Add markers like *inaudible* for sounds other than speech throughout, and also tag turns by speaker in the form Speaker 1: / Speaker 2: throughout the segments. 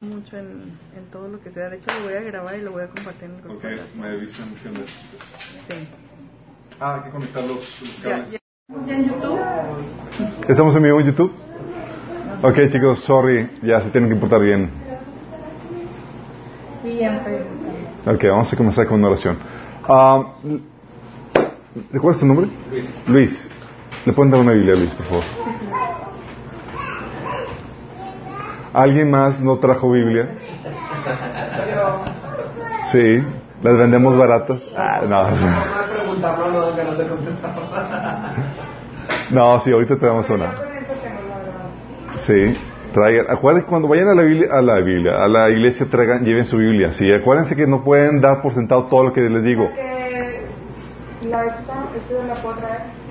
Speaker 1: mucho en, en todo lo que sea. De hecho, lo voy a grabar y lo voy a compartir en el grupo.
Speaker 2: Ok, me avisan qué onda.
Speaker 1: Sí.
Speaker 2: Ah, hay que conectar los, los
Speaker 1: Ya,
Speaker 2: cables.
Speaker 1: ya. en YouTube?
Speaker 3: ¿Estamos en vivo en YouTube? Ok, chicos, sorry, ya se tienen que portar bien.
Speaker 1: Y en Facebook.
Speaker 3: Ok, vamos a comenzar con una oración. Ah, ¿Recuerdas tu nombre?
Speaker 2: Luis.
Speaker 3: Luis. ¿Le pueden dar una Biblia a Luis, por favor? ¿Alguien más no trajo Biblia? Sí, las vendemos baratas. Ah, no, no, sí, ahorita te damos una. Sí, traigan. Acuérdense cuando vayan a la Biblia, a la Biblia, a la iglesia, traigan, lleven su Biblia. Sí, acuérdense que no pueden dar por sentado todo lo que les digo.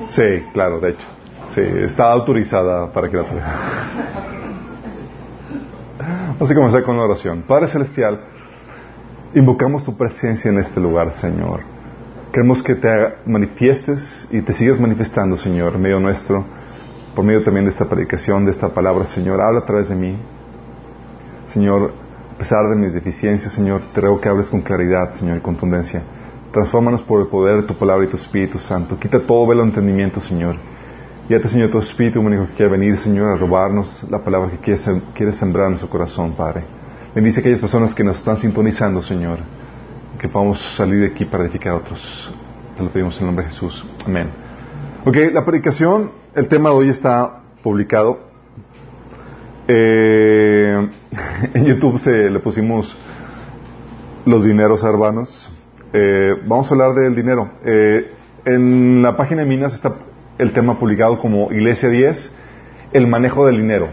Speaker 3: Sí, claro, de hecho. Sí, está autorizada para que la traigan. Vamos a comenzar con la oración. Padre Celestial, invocamos tu presencia en este lugar, Señor. Queremos que te manifiestes y te sigas manifestando, Señor, en medio nuestro, por medio también de esta predicación, de esta palabra, Señor. Habla a través de mí. Señor, a pesar de mis deficiencias, Señor, te ruego que hables con claridad, Señor, y contundencia. Transfórmanos por el poder de tu palabra y tu Espíritu Santo. Quita todo velo entendimiento, Señor. Ti, Señor, tu Espíritu único que quiere venir, Señor, a robarnos la palabra que quiere sembrar en nuestro corazón, Padre. Bendice a aquellas personas que nos están sintonizando, Señor. Que podamos salir de aquí para edificar a otros. Te lo pedimos en el nombre de Jesús. Amén. Ok, la predicación, el tema de hoy está publicado. Eh, *laughs* en YouTube se le pusimos los dineros hermanos. Eh, vamos a hablar del dinero. Eh, en la página de Minas está el tema publicado como Iglesia 10, el manejo del dinero.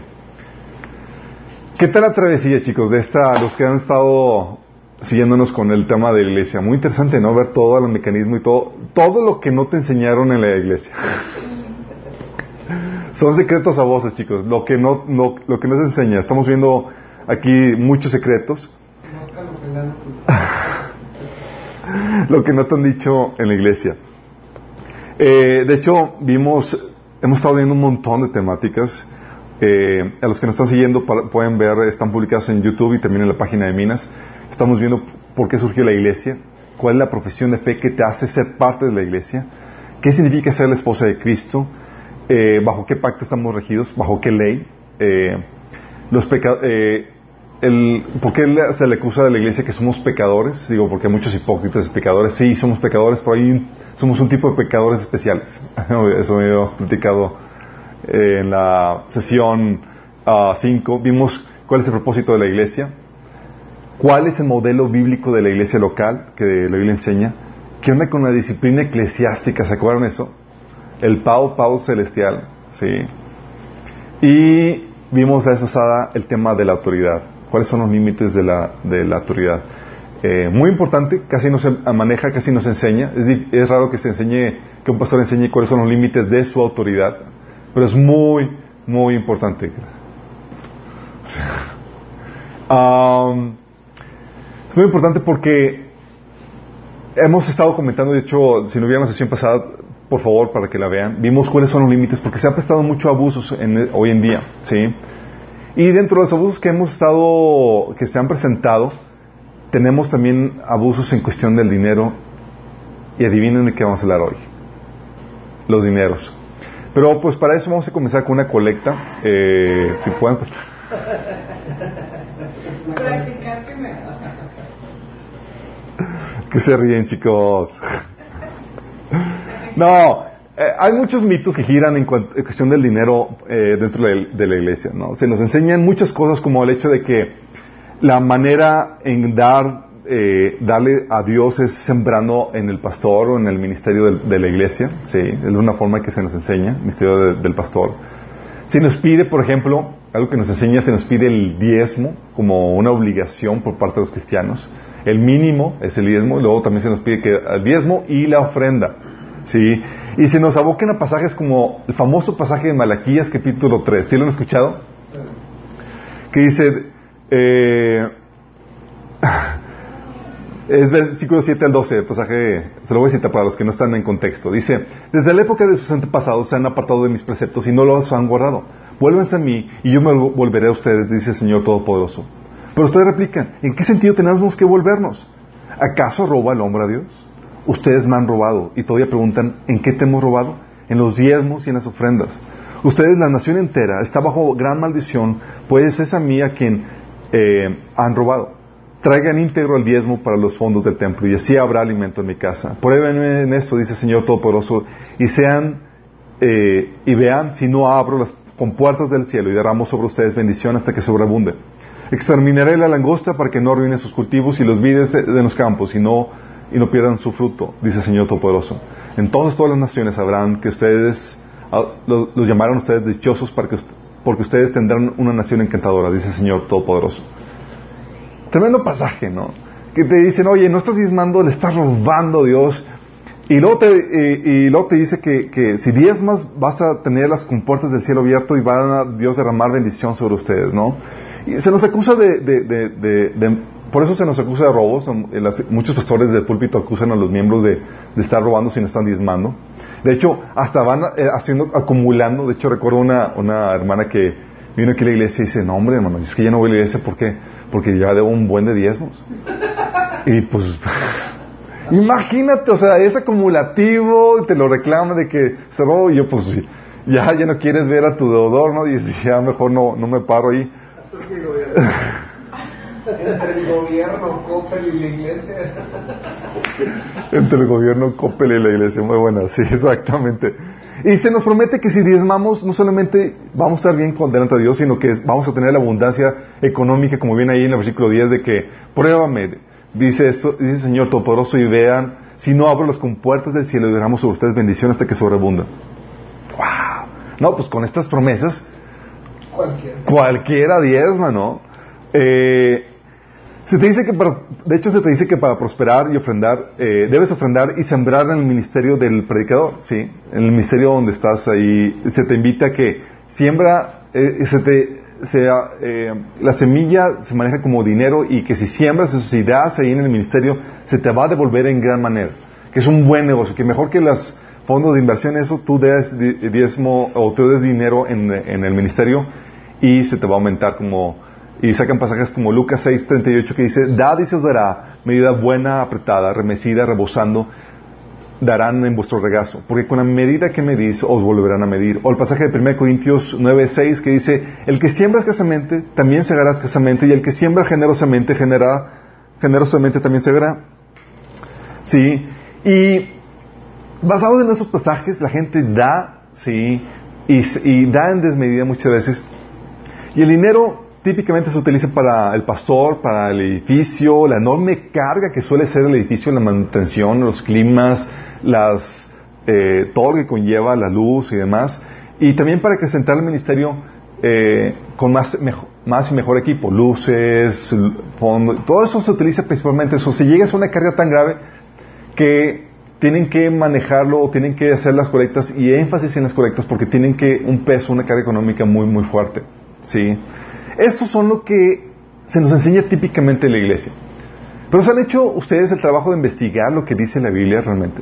Speaker 3: ¿Qué tal la travesía, chicos, de esta, los que han estado siguiéndonos con el tema de la iglesia? Muy interesante, ¿no? Ver todo el mecanismo y todo, todo lo que no te enseñaron en la iglesia. *laughs* Son secretos a voces, chicos, lo que no, no- lo que no se enseña. Estamos viendo aquí muchos secretos. *laughs* lo que no te han dicho en la iglesia. Eh, de hecho, vimos, hemos estado viendo un montón de temáticas. Eh, a los que nos están siguiendo pueden ver, están publicados en YouTube y también en la página de Minas. Estamos viendo por qué surgió la iglesia, cuál es la profesión de fe que te hace ser parte de la iglesia, qué significa ser la esposa de Cristo, eh, bajo qué pacto estamos regidos, bajo qué ley, eh, los peca- eh, el, ¿Por qué se le acusa a la iglesia que somos pecadores? Digo, porque hay muchos hipócritas y pecadores. Sí, somos pecadores, pero hay un- somos un tipo de pecadores especiales. *laughs* Eso habíamos platicado eh, en la sesión 5. Vimos cuál es el propósito de la iglesia, cuál es el modelo bíblico de la iglesia local que la Biblia enseña, qué onda con la disciplina eclesiástica, ¿se acuerdan eso? El pau pau celestial, ¿sí? Y vimos la vez pasada el tema de la autoridad. ¿Cuáles son los límites de la, de la autoridad? Eh, muy importante, casi no se maneja, casi no se enseña. Es, raro que se enseñe, que un pastor enseñe cuáles son los límites de su autoridad, pero es muy, muy importante. Es muy importante porque hemos estado comentando, de hecho, si no vieron la sesión pasada, por favor, para que la vean, vimos cuáles son los límites, porque se ha prestado mucho abusos hoy en día, ¿sí? Y dentro de los abusos que hemos estado, que se han presentado, tenemos también abusos en cuestión del dinero, y adivinen de qué vamos a hablar hoy. Los dineros. Pero pues para eso vamos a comenzar con una colecta, eh, si pueden... pues, que se ríen, chicos. No, eh, hay muchos mitos que giran en cuestión del dinero eh, dentro de, de la iglesia, ¿no? Se nos enseñan muchas cosas como el hecho de que la manera en dar, eh, darle a Dios es sembrando en el pastor o en el ministerio del- de, la iglesia, sí, es una forma que se nos enseña, el ministerio de- del pastor. Se nos pide, por ejemplo, algo que nos enseña, se nos pide el diezmo como una obligación por parte de los cristianos. El mínimo es el diezmo, y luego también se nos pide que el diezmo y la ofrenda. ¿sí? Y se nos aboquen a pasajes como el famoso pasaje de Malaquías, capítulo 3. ¿Sí lo han escuchado? Que dice, eh, *laughs* es versículo 7 al 12, el pasaje, se lo voy a citar para los que no están en contexto. Dice, desde la época de sus antepasados se han apartado de mis preceptos y no los han guardado. Vuélvanse a mí y yo me volveré a ustedes, dice el Señor Todopoderoso. Pero ustedes replican, ¿en qué sentido tenemos que volvernos? ¿Acaso roba el hombre a Dios? Ustedes me han robado y todavía preguntan, ¿en qué te hemos robado? En los diezmos y en las ofrendas. Ustedes, la nación entera, está bajo gran maldición, pues es a mí a quien eh, han robado. Traigan íntegro el diezmo para los fondos del templo y así habrá alimento en mi casa. Pruébenme en esto, dice el Señor Todopoderoso, y sean eh, y vean si no abro las compuertas del cielo y derramo sobre ustedes bendición hasta que sobreabunde. Exterminaré la langosta para que no arruine sus cultivos y los vides de, los campos y no, y no pierdan su fruto, dice el Señor Todopoderoso. Entonces todas las naciones sabrán que ustedes ah, lo- los llamaron ustedes dichosos para que, porque ustedes tendrán una nación encantadora, dice el Señor Todopoderoso. Tremendo pasaje, ¿no? Que te dicen, oye, no estás diezmando, le estás robando a Dios. Y luego te, eh, y luego te dice que, que si diezmas vas a tener las compuertas del cielo abierto y van a Dios derramar bendición sobre ustedes, ¿no? Y se nos acusa de, de- por eso se nos acusa de robos. las- muchos pastores del púlpito acusan a los miembros de, de estar robando si no están diezmando. De hecho, hasta van eh, haciendo, acumulando. De hecho, recuerdo una, una hermana que vino aquí a la iglesia y dice, no hombre, hermano, es que ya no voy a la iglesia, ¿por qué? Porque ya debo un buen de diezmos. Y pues, *laughs* imagínate, o sea, es acumulativo, y te lo reclama de que se robó, y yo pues, ya, ya no quieres ver a tu deudor, ¿no? Y dices, ya mejor no, no me paro ahí. *laughs*
Speaker 4: Entre el gobierno, Coppel y la iglesia.
Speaker 3: Entre el gobierno, Coppel y la iglesia, muy buena, sí, exactamente. Y se nos promete que si diezmamos, no solamente vamos a estar bien con delante de Dios, sino que vamos a tener la abundancia económica, como viene ahí en el versículo 10, de que, pruébame, dice, esto, dice el Señor Todopoderoso, y vean, si no abro las compuertas del cielo y derramo sobre ustedes bendición hasta que sobreabunda. ¡Wow! No, pues con estas promesas,
Speaker 4: Cualquiera.
Speaker 3: cualquiera diezma, ¿no? Eh, se te dice que para, de hecho se te dice que para prosperar y ofrendar, eh, debes ofrendar y sembrar en el ministerio del predicador, ¿sí? En el ministerio donde estás ahí, se te invita a que siembra, eh, se te, sea, eh, la semilla se maneja como dinero y que si siembras sus ideas ahí en el ministerio, se te va a devolver en gran manera, que es un buen negocio, que mejor que los fondos de inversión, eso tú des di- diezmo o tú des dinero en, en el ministerio y se te va a aumentar como y sacan pasajes como Lucas 6:38 que dice, dad y se os dará, medida buena, apretada, remecida, rebosando, darán en vuestro regazo, porque con la medida que medís os volverán a medir. O el pasaje de 1 Corintios 9:6 que dice, el que siembra escasamente, también segará escasamente, y el que siembra generosamente, generará, generosamente también segará. Sí, y basado en esos pasajes, la gente da, sí, y, y da en desmedida muchas veces, y el dinero típicamente se utiliza para el pastor, para el edificio, la enorme carga que suele ser el edificio, la manutención, los climas, las, eh, todo lo que conlleva la luz y demás. Y también para acrecentar el ministerio eh, con más, más y mejor equipo, luces, fondo, todo eso se utiliza principalmente eso. Si llega a una carga tan grave que tienen que manejarlo tienen que hacer las correctas y énfasis en las correctas porque tienen que un peso, una carga económica muy, muy fuerte. ¿sí? Estos son lo que se nos enseña típicamente en la iglesia. Pero ¿se han hecho ustedes el trabajo de investigar lo que dice la Biblia realmente?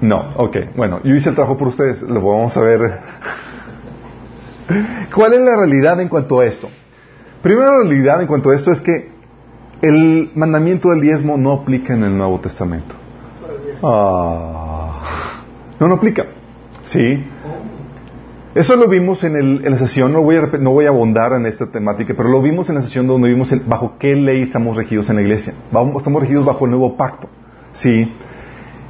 Speaker 3: No, ok. Bueno, yo hice el trabajo por ustedes. Lo vamos a ver. *laughs* ¿Cuál es la realidad en cuanto a esto? Primera realidad en cuanto a esto es que el mandamiento del diezmo no aplica en el Nuevo Testamento. Ah, no, no aplica. Sí. Eso lo vimos en, el- en la sesión, no voy, a, no voy a abundar en esta temática, pero lo vimos en la sesión donde vimos bajo qué ley estamos regidos en la iglesia. Vamos- estamos regidos bajo el nuevo pacto. Sí.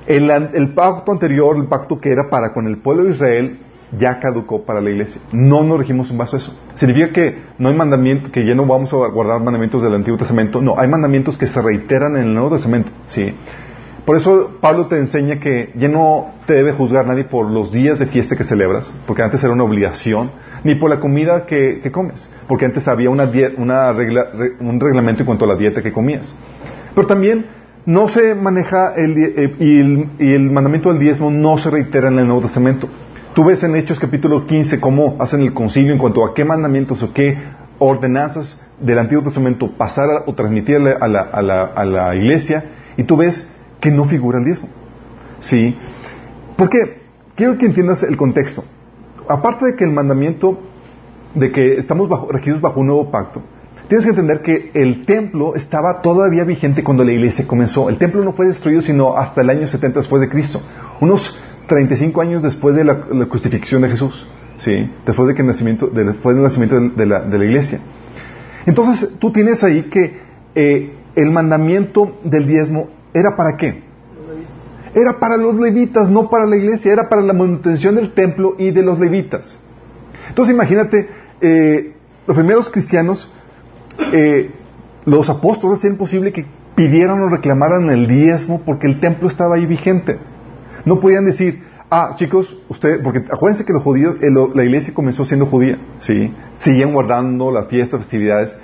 Speaker 3: El, el pacto anterior, el pacto que era para con el pueblo de Israel, ya caducó para la iglesia. No nos regimos en base a eso. Significa que no hay mandamiento, que ya no vamos a guardar mandamientos del Antiguo Testamento. No, hay mandamientos que se reiteran en el Nuevo Testamento. Sí. Por eso Pablo te enseña que ya no te debe juzgar nadie por los días de fiesta que celebras, porque antes era una obligación, ni por la comida que, comes, porque antes había una una regla- re- un reglamento en cuanto a la dieta que comías. Pero también no se maneja eh, y, el, y el mandamiento del diezmo no se reitera en el Nuevo Testamento. Tú ves en Hechos capítulo 15 cómo hacen el concilio en cuanto a qué mandamientos o qué ordenanzas del Antiguo Testamento pasar o transmitirle a la, a la- a la iglesia y tú ves que no figura el diezmo. ¿Sí? ¿Por qué? Quiero que entiendas el contexto. Aparte de que el mandamiento de que estamos bajo, regidos bajo un nuevo pacto, tienes que entender que el templo estaba todavía vigente cuando la iglesia comenzó. El templo no fue destruido sino hasta el año 70 después de Cristo, unos 35 años después de la, crucifixión de Jesús, ¿sí? después, de que el nacimiento, de- después del nacimiento de, de la, de la iglesia. Entonces, tú tienes ahí que eh, el mandamiento del diezmo era para qué? Era para los levitas, no para la iglesia, era para la manutención del templo y de los levitas. Entonces imagínate, eh, los primeros cristianos, eh, los apóstoles hacían posible que pidieran o reclamaran el diezmo porque el templo estaba ahí vigente. No podían decir, ah, chicos, usted, porque acuérdense que los judíos, eh, la iglesia comenzó siendo judía, ¿sí? Siguen guardando las fiestas, festividades,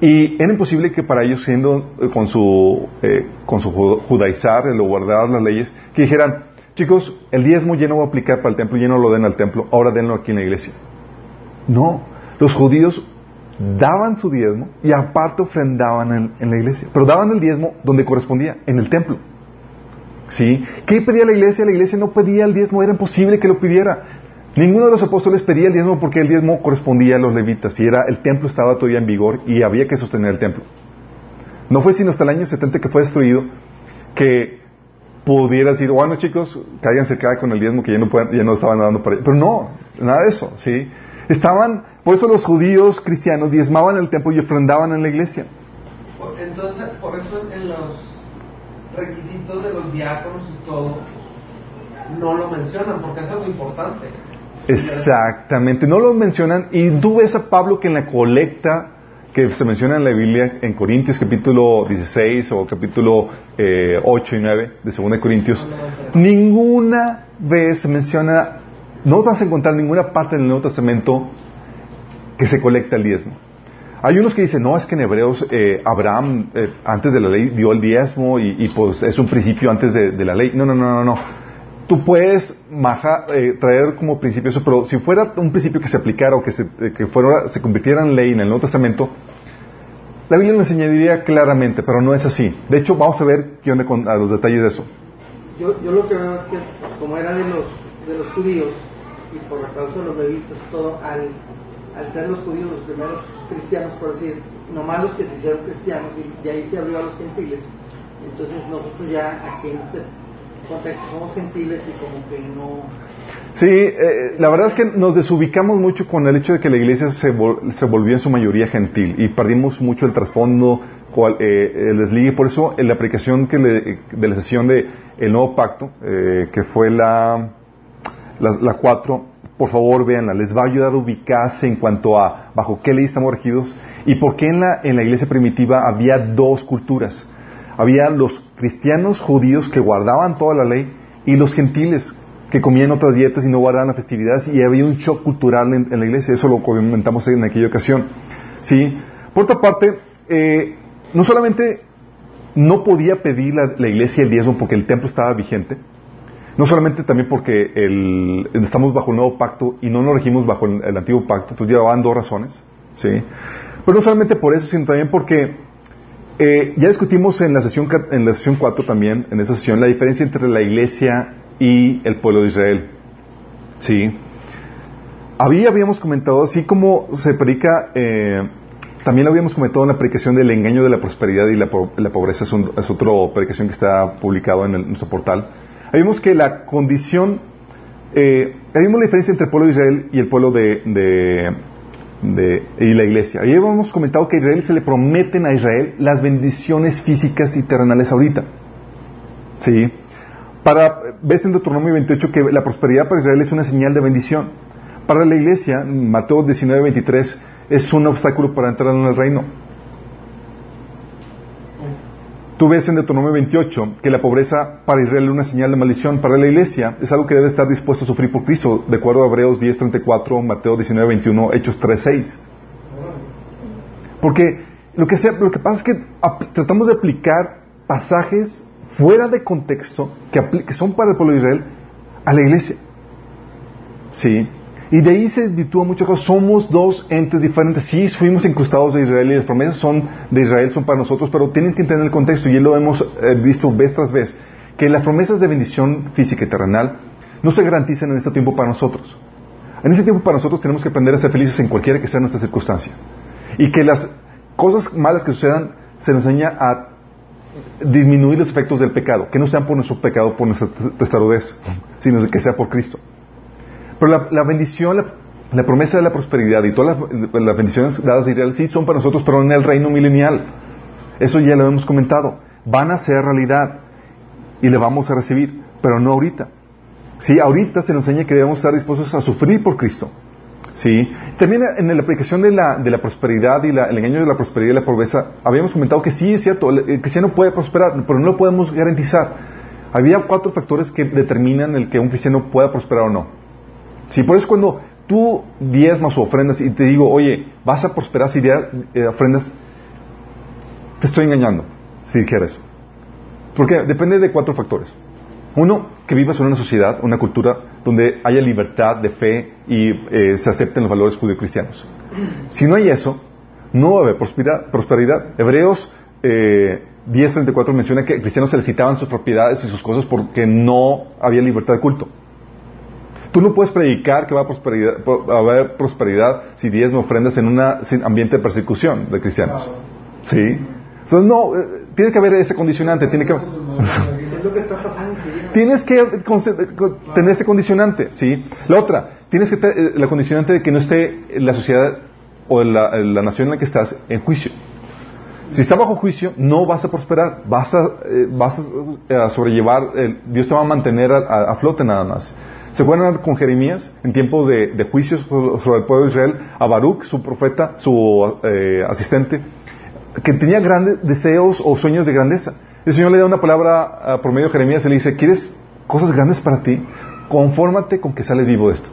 Speaker 3: y era imposible que para ellos, siendo eh, con su, eh, con su ju- judaizar, el guardar las leyes, que dijeran, chicos, el diezmo ya no va a aplicar para el templo, ya no lo den al templo, ahora denlo aquí en la iglesia. No, los judíos daban su diezmo y aparte ofrendaban en, en la iglesia, pero daban el diezmo donde correspondía, en el templo. ¿Sí? ¿Qué pedía la iglesia? La iglesia no pedía el diezmo, era imposible que lo pidiera. Ninguno de los apóstoles pedía el diezmo porque el diezmo correspondía a los levitas y era, el templo estaba todavía en vigor y había que sostener el templo. No fue sino hasta el año 70 que fue destruido que pudiera decir, bueno chicos, cáiganse acá con el diezmo que ya no, pueden- ya no estaban para Pero no, nada de eso, ¿sí? Estaban, por eso los judíos cristianos diezmaban el templo y ofrendaban en la iglesia.
Speaker 4: Entonces, por eso en los requisitos de los diáconos y todo, no lo mencionan, porque es algo importante.
Speaker 3: Exactamente, no lo mencionan y tú ves a Pablo que en la colecta que se menciona en la Biblia en Corintios capítulo 16 o capítulo eh, 8 y 9 de 2 Corintios, ninguna vez se menciona, no vas a encontrar ninguna parte del Nuevo Testamento que se colecta el diezmo. Hay unos que dicen, no, es que en Hebreos eh, Abraham eh, antes de la ley dio el diezmo y, pues es un principio antes de, de la ley. No, no, no, no, no. Tú puedes maja- eh, traer como principio eso, pero si fuera un principio que se aplicara o que se, eh, que fuera, se convirtiera en ley en el Nuevo Testamento, la Biblia lo enseñaría claramente, pero no es así. De hecho, vamos a ver qué onda con a los detalles de eso.
Speaker 5: Yo, yo lo que veo es que como era de los, de los judíos y por la causa de los levitas todo, al, al ser los judíos los primeros cristianos, por decir, nomás los que se hicieron cristianos y, y ahí se abrió a los gentiles, entonces nosotros ya aquí en este
Speaker 3: Sí, eh, la verdad es que nos desubicamos mucho con el hecho de que la iglesia se, vol- se volvió en su mayoría gentil y perdimos mucho el trasfondo, cual- eh, el desligue. Por eso, en la aplicación que le- de la sesión de el nuevo pacto, eh, que fue la, la, la 4, por favor véanla, les va a ayudar a ubicarse en cuanto a bajo qué ley estamos regidos y por qué en la, en la iglesia primitiva había dos culturas. Había los cristianos judíos que guardaban toda la ley y los gentiles que comían otras dietas y no guardaban las festividades y había un shock cultural en, la iglesia. Eso lo comentamos en aquella ocasión. ¿Sí? Por otra parte, eh, no solamente no podía pedir la, la iglesia el diezmo porque el templo estaba vigente, no solamente también porque estamos bajo el nuevo pacto y no nos regimos bajo el, el antiguo pacto, entonces llevaban dos razones, ¿sí? Pero no solamente por eso, sino también porque eh, ya discutimos en la sesión en la sesión 4 también, en esa sesión, la diferencia entre la iglesia y el pueblo de Israel, ¿sí? Había, habíamos comentado, así como se predica, eh, también habíamos comentado en la predicación del engaño de la prosperidad y la, la pobreza, es, un, otra predicación que está publicado en, nuestro portal. Habíamos que la condición, eh, habíamos la diferencia entre el pueblo de Israel y el pueblo de, de, de- y la iglesia. Ahí habíamos comentado que a Israel se le prometen a Israel las bendiciones físicas y terrenales ahorita. ¿Sí? Para, ves en Deuteronomio 28 que la prosperidad para Israel es una señal de bendición. Para la iglesia, Mateo 19, 23, es un obstáculo para entrar en el reino. Tú ves en Deuteronomio 28 que la pobreza para Israel es una señal de maldición. Para la iglesia es algo que debe estar dispuesto a sufrir por Cristo, de acuerdo a Hebreos 10, 34, Mateo 19, 21, Hechos 3, 6. Porque lo que, sea, lo que pasa es que tratamos de aplicar pasajes fuera de contexto que, que son para el pueblo de Israel a la iglesia. Sí. Y de ahí se desvirtúa muchas cosas. Somos dos entes diferentes. Sí, fuimos incrustados de Israel y las promesas son de Israel, son para nosotros, pero tienen que entender el contexto. Y lo hemos eh, visto vez tras vez. Que las promesas de bendición física y terrenal no se garantizan en este tiempo para nosotros. En ese tiempo para nosotros tenemos que aprender a ser felices en cualquiera que sea nuestra circunstancia. Y que las cosas malas que sucedan se nos enseña a disminuir los efectos del pecado, que no sean por nuestro pecado, por nuestra testarudez, sino que sea por Cristo. Pero la, la bendición, la, promesa de la prosperidad y todas las, bendiciones dadas a Israel sí son para nosotros, pero en el reino milenial. Eso ya lo hemos comentado. Van a ser realidad y le vamos a recibir, pero no ahorita. Sí, ahorita se nos enseña que debemos estar dispuestos a sufrir por Cristo. Sí. También en la aplicación de la, de la prosperidad y la- el engaño de la prosperidad y la pobreza, habíamos comentado que sí es cierto, el, el cristiano puede prosperar, pero no lo podemos garantizar. Había cuatro factores que determinan el que un cristiano pueda prosperar o no. Sí, por eso cuando tú diezmas o ofrendas y te digo, oye, vas a prosperar si eh, ofrendas, te estoy engañando si dijera eso. Porque depende de cuatro factores. Uno, que vivas en una sociedad, una cultura donde haya libertad de fe y eh, se acepten los valores judio-cristianos. Si no hay eso, no va a haber prosperidad. prosperidad. Hebreos eh, 10.34 menciona que cristianos se les quitaban sus propiedades y sus cosas porque no había libertad de culto. Tú no puedes predicar que va a, prosperidad, a haber prosperidad si diezmo ofrendas en un ambiente de persecución de cristianos. ¿Sí? Entonces, no, eh, tiene que haber ese condicionante, tiene que... *laughs* Tienes que con- tener ese condicionante, ¿sí? La otra, tienes que tener la condicionante de que no esté la sociedad o la, la nación en la que estás en juicio. Si está bajo juicio, no vas a prosperar, vas a, eh, vas a, a sobrellevar, el- Dios te va a mantener a flote nada más. ¿Se acuerdan con Jeremías en tiempos de, juicios sobre el pueblo de Israel? A Baruch, su profeta, su eh, asistente, que tenía grandes deseos o sueños de grandeza. El Señor le da una palabra ah, por medio de Jeremías y le dice, ¿quieres cosas grandes para ti? Confórmate con que sales vivo de esto.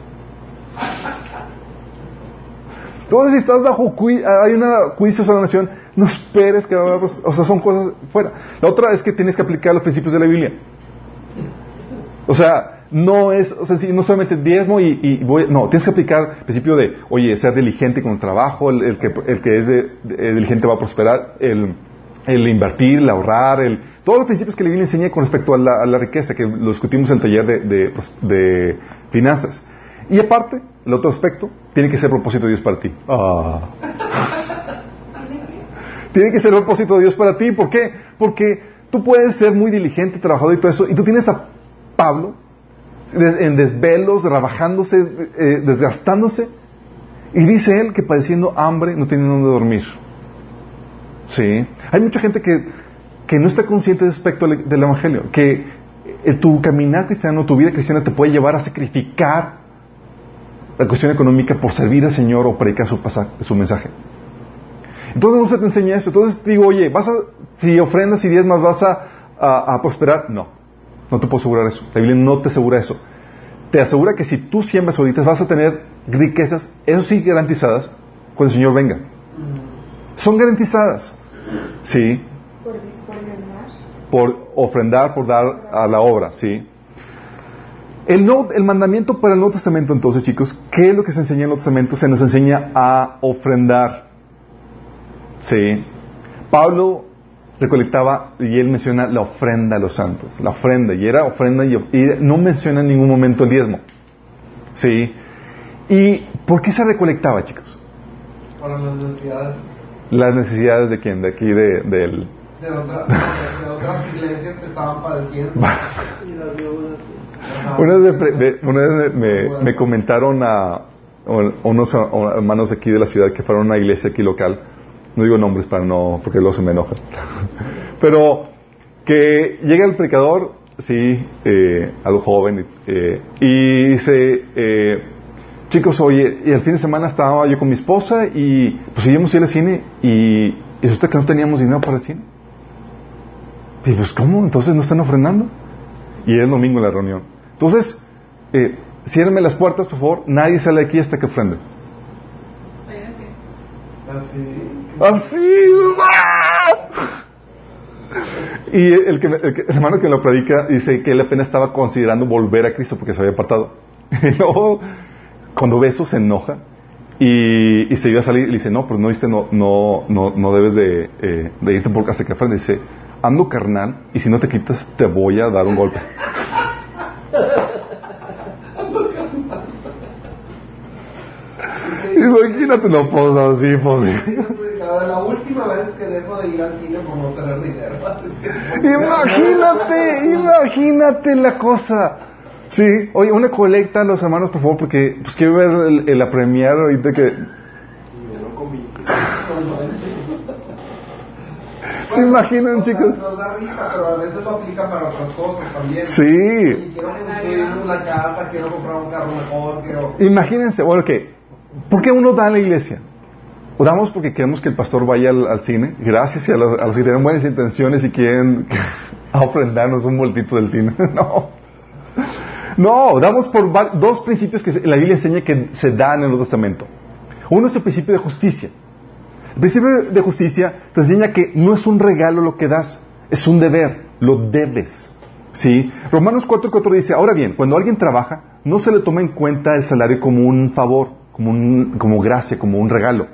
Speaker 3: Entonces, si estás bajo jui- hay un juicio sobre la nación, no esperes que o sea, son cosas fuera. La otra es que tienes que aplicar los principios de la Biblia. O sea, no es, o sea, sí, no solamente diezmo y, y voy, no, tienes que aplicar el principio de, oye, ser diligente con el trabajo, el, el que, el que es de- de- diligente va a prosperar, el, el invertir, el ahorrar, el, todos los principios que Biblia enseña con respecto a la, a la riqueza, que lo discutimos en el taller de, de, de finanzas. Y aparte, el otro aspecto, tiene que ser propósito de Dios para ti. Ah. Tiene que ser el propósito de Dios para ti. ¿Por qué? Porque tú puedes ser muy diligente, trabajador y todo eso, y tú tienes a Pablo en desvelos, trabajándose, eh, desgastándose, y dice él que padeciendo hambre no tiene dónde dormir. Sí. Hay mucha gente que, que no está consciente de aspecto del Evangelio, que eh, tu caminar cristiano, tu vida cristiana te puede llevar a sacrificar la cuestión económica por servir al Señor o predicar su, su mensaje. Entonces no se te enseña eso. Entonces digo, oye, vas a, si ofrendas y diezmas vas a, a prosperar. No, no te puedo asegurar eso. La Biblia no te asegura eso. Te asegura que si tú siembras ahorita vas a tener riquezas, eso sí garantizadas, cuando el Señor venga. Son garantizadas. Sí,
Speaker 6: Por,
Speaker 3: ofrendar, por dar a la obra, ¿sí? El, no- el mandamiento para el Nuevo Testamento, entonces, chicos, ¿qué es lo que se enseña en el Nuevo Testamento? Se nos enseña a ofrendar. ¿Sí? Pablo recolectaba y él menciona la ofrenda a los santos, la ofrenda, y era ofrenda y, y no menciona en ningún momento el diezmo. ¿Sí? ¿Y por qué se recolectaba, chicos?
Speaker 4: Para las necesidades
Speaker 3: Las necesidades de quién, de aquí, de, del...
Speaker 4: de, otra- *laughs* de otras iglesias que estaban padeciendo.
Speaker 5: Y las viudas.
Speaker 3: Una vez, me, una vez me- me- me comentaron a, a unos hermanos aquí de la ciudad que fueron a una iglesia aquí local, no digo nombres para no, porque luego se me enojan, *laughs* pero que llega el predicador, sí, eh, algo joven, eh, y dice, eh, chicos, oye, y el fin de semana estaba yo con mi esposa y pues íbamos a ir al cine y, y resulta que no teníamos dinero para el cine. Y pues, ¿cómo? Entonces no están ofrendando. Y era el domingo en la reunión. Entonces, eh, ciérrenme las puertas, por favor. Nadie sale de aquí hasta que ofrende.
Speaker 4: Así.
Speaker 3: Así. ¡ah! Y el, que, el que- el hermano que lo predica dice que él apenas estaba considerando volver a Cristo porque se había apartado. *laughs* Y luego, cuando ve eso, se enoja y, y se iba a salir y le dice, no, pues no, dice, no, no, no, no debes de, eh, de irte por hasta que ofrende. Dice, ando carnal y si no te quitas te voy a dar un golpe. *laughs* Imagínate, no puedo así, pues.
Speaker 4: La última vez que dejo de ir al cine por no tener dinero. *laughs*
Speaker 3: Imagínate, imagínate la cosa. Sí, oye, una colecta a los hermanos, por favor, porque pues quiero ver el, premiere ahorita que... ¿Se imaginan,
Speaker 4: O sea,
Speaker 3: chicos?
Speaker 4: Nos da risa, pero a veces lo aplica para otras cosas también.
Speaker 3: Sí.
Speaker 4: Oye, quiero construir una casa, quiero comprar un carro mejor, quiero...
Speaker 3: Imagínense, bueno, que, ¿por qué uno da en la iglesia? Oramos porque queremos que el pastor vaya al, cine, gracias a los, a los que tienen buenas intenciones y quieren *laughs* ofrendarnos un voltito del cine. *laughs* no. No, damos por dos principios que la Biblia enseña que se dan en el Nuevo Testamento. Uno es el principio de justicia. El principio de justicia te enseña que no es un regalo lo que das, es un deber, lo debes. ¿Sí? Romanos 4.4 dice, ahora bien, cuando alguien trabaja, no se le toma en cuenta el salario como un favor, como, un, como gracia, como un regalo,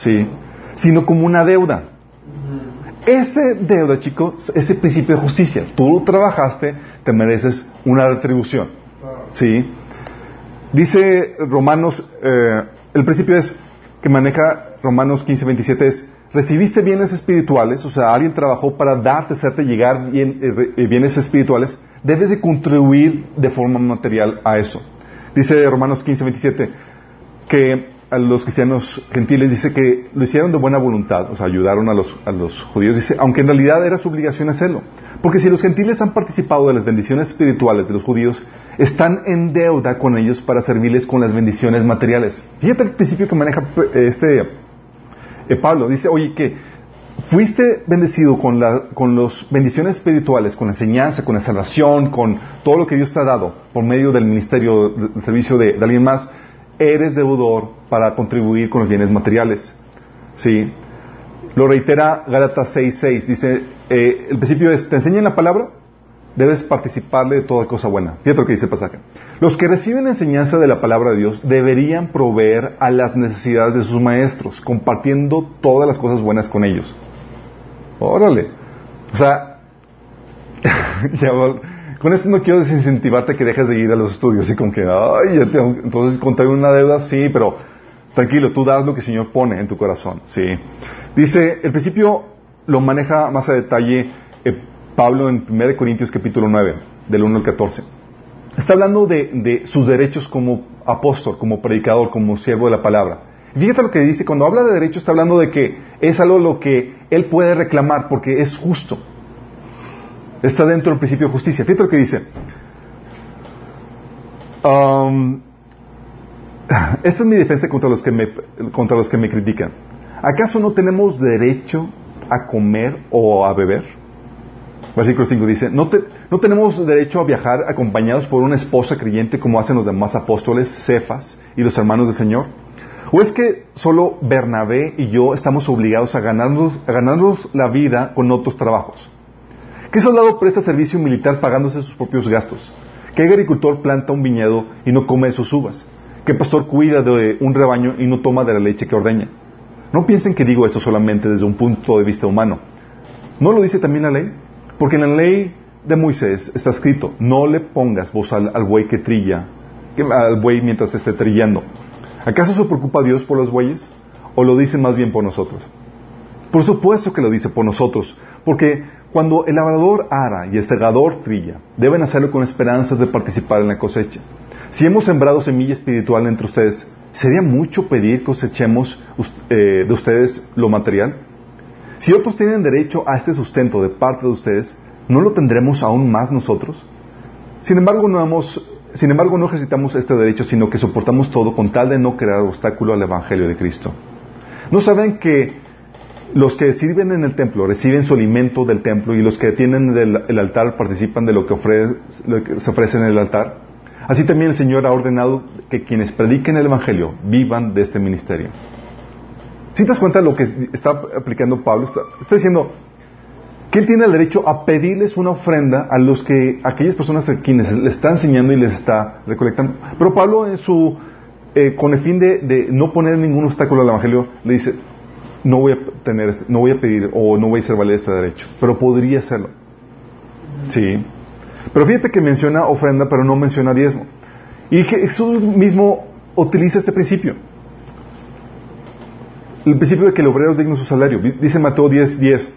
Speaker 3: ¿sí? Sino como una deuda. Ese deuda, chicos, ese principio de justicia. Tú trabajaste, te mereces una retribución. ¿Sí? Dice Romanos, eh, el principio es que maneja Romanos 15, 27 es, recibiste bienes espirituales, o sea, alguien trabajó para darte, hacerte llegar bien- eh, eh, bienes espirituales, debes de contribuir de forma material a eso. Dice Romanos 15, 27 que a los cristianos gentiles dice que lo hicieron de buena voluntad, o sea, ayudaron a los, a los judíos, dice, aunque en realidad era su obligación hacerlo. Porque si los gentiles han participado de las bendiciones espirituales de los judíos, están en deuda con ellos para servirles con las bendiciones materiales. Fíjate el principio que maneja eh, este eh, Pablo, dice, oye, que fuiste bendecido con, la, con las bendiciones espirituales, con la enseñanza, con la salvación, con todo lo que Dios te ha dado por medio del ministerio, del servicio de, de alguien más, eres deudor para contribuir con los bienes materiales. ¿Sí? Lo reitera Gálatas 6.6. Dice, eh, el principio es, te enseñan la palabra, debes participarle de toda cosa buena. Fíjate lo que dice el pasaje. Los que reciben enseñanza de la palabra de Dios deberían proveer a las necesidades de sus maestros, compartiendo todas las cosas buenas con ellos. Órale. O sea, *laughs* ya, con esto no quiero desincentivarte que dejes de ir a los estudios y con que, ay, ya tengo, entonces contraer una deuda, sí, pero tranquilo, tú das lo que el Señor pone en tu corazón, sí. Dice, el principio lo maneja más a detalle eh, Pablo en 1 Corintios capítulo 9, del 1 al 14. Está hablando de, de sus derechos como apóstol, como predicador, como siervo de la palabra. Fíjate lo que dice, cuando habla de derecho está hablando de que es algo lo que él puede reclamar porque es justo. Está dentro del principio de justicia. Fíjate lo que dice. Um, esta es mi defensa contra los que me, contra los que me critican. ¿Acaso no tenemos derecho a comer o a beber? Versículo 5 dice, ¿no, te- ¿no tenemos derecho a viajar acompañados por una esposa creyente como hacen los demás apóstoles, Cefas y los hermanos del Señor? ¿O es que solo Bernabé y yo estamos obligados a ganarnos, a ganarnos la vida con otros trabajos? ¿Qué soldado presta servicio militar pagándose sus propios gastos? ¿Qué agricultor planta un viñedo y no come sus uvas? ¿Qué pastor cuida de un rebaño y no toma de la leche que ordeña? No piensen que digo esto solamente desde un punto de vista humano. ¿No lo dice también la ley? Porque en la ley de Moisés está escrito, no le pongas voz al, al buey que trilla, al buey mientras esté trillando. ¿Acaso se preocupa Dios por los bueyes? ¿O lo dice más bien por nosotros? Por supuesto que lo dice por nosotros, porque cuando el labrador ara y el segador trilla, deben hacerlo con esperanzas de participar en la cosecha. Si hemos sembrado semilla espiritual entre ustedes, ¿sería mucho pedir que cosechemos eh, de ustedes lo material? Si otros tienen derecho a este sustento de parte de ustedes, ¿no lo tendremos aún más nosotros? Sin embargo, no hemos, sin embargo, no ejercitamos este derecho, sino que soportamos todo con tal de no crear obstáculo al Evangelio de Cristo. ¿No saben que los que sirven en el templo reciben su alimento del templo y los que tienen el, altar participan de lo que, se ofrece en el altar? Así también el Señor ha ordenado que quienes prediquen el Evangelio vivan de este ministerio. Si te das cuenta de lo que está aplicando Pablo, está, diciendo que él tiene el derecho a pedirles una ofrenda a los que, a aquellas personas a quienes le está enseñando y les está recolectando. Pero Pablo en su, eh, con el fin de no poner ningún obstáculo al Evangelio, le dice, no voy a tener, este- no voy a pedir o no voy a hacer valer este derecho, pero podría hacerlo. Sí. Pero fíjate que menciona ofrenda, pero no menciona diezmo. Y Jesús mismo utiliza este principio. el principio de que el obrero es digno de su salario. Dice Mateo 10, 10,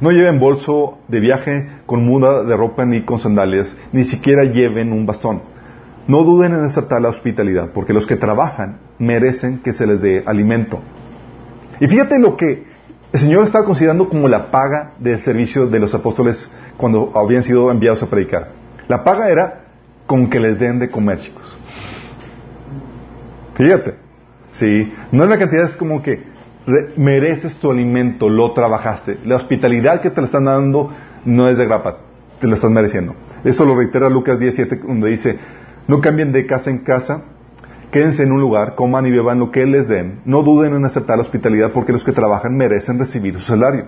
Speaker 3: no lleven bolso de viaje con muda de ropa ni con sandalias, ni siquiera lleven un bastón. No duden en aceptar la hospitalidad, porque los que trabajan merecen que se les dé alimento. Y fíjate lo que el Señor estaba considerando como la paga del servicio de los apóstoles cuando habían sido enviados a predicar. La paga era con que les den de comer, chicos. Fíjate. Sí, no es la cantidad, es como que re- mereces tu alimento, lo trabajaste. La hospitalidad que te la están dando no es de grapa, te lo estás mereciendo. Eso lo reitera Lucas 17, donde dice, no cambien de casa en casa, quédense en un lugar, coman y beban lo que les den. No duden en aceptar la hospitalidad porque los que trabajan merecen recibir su salario.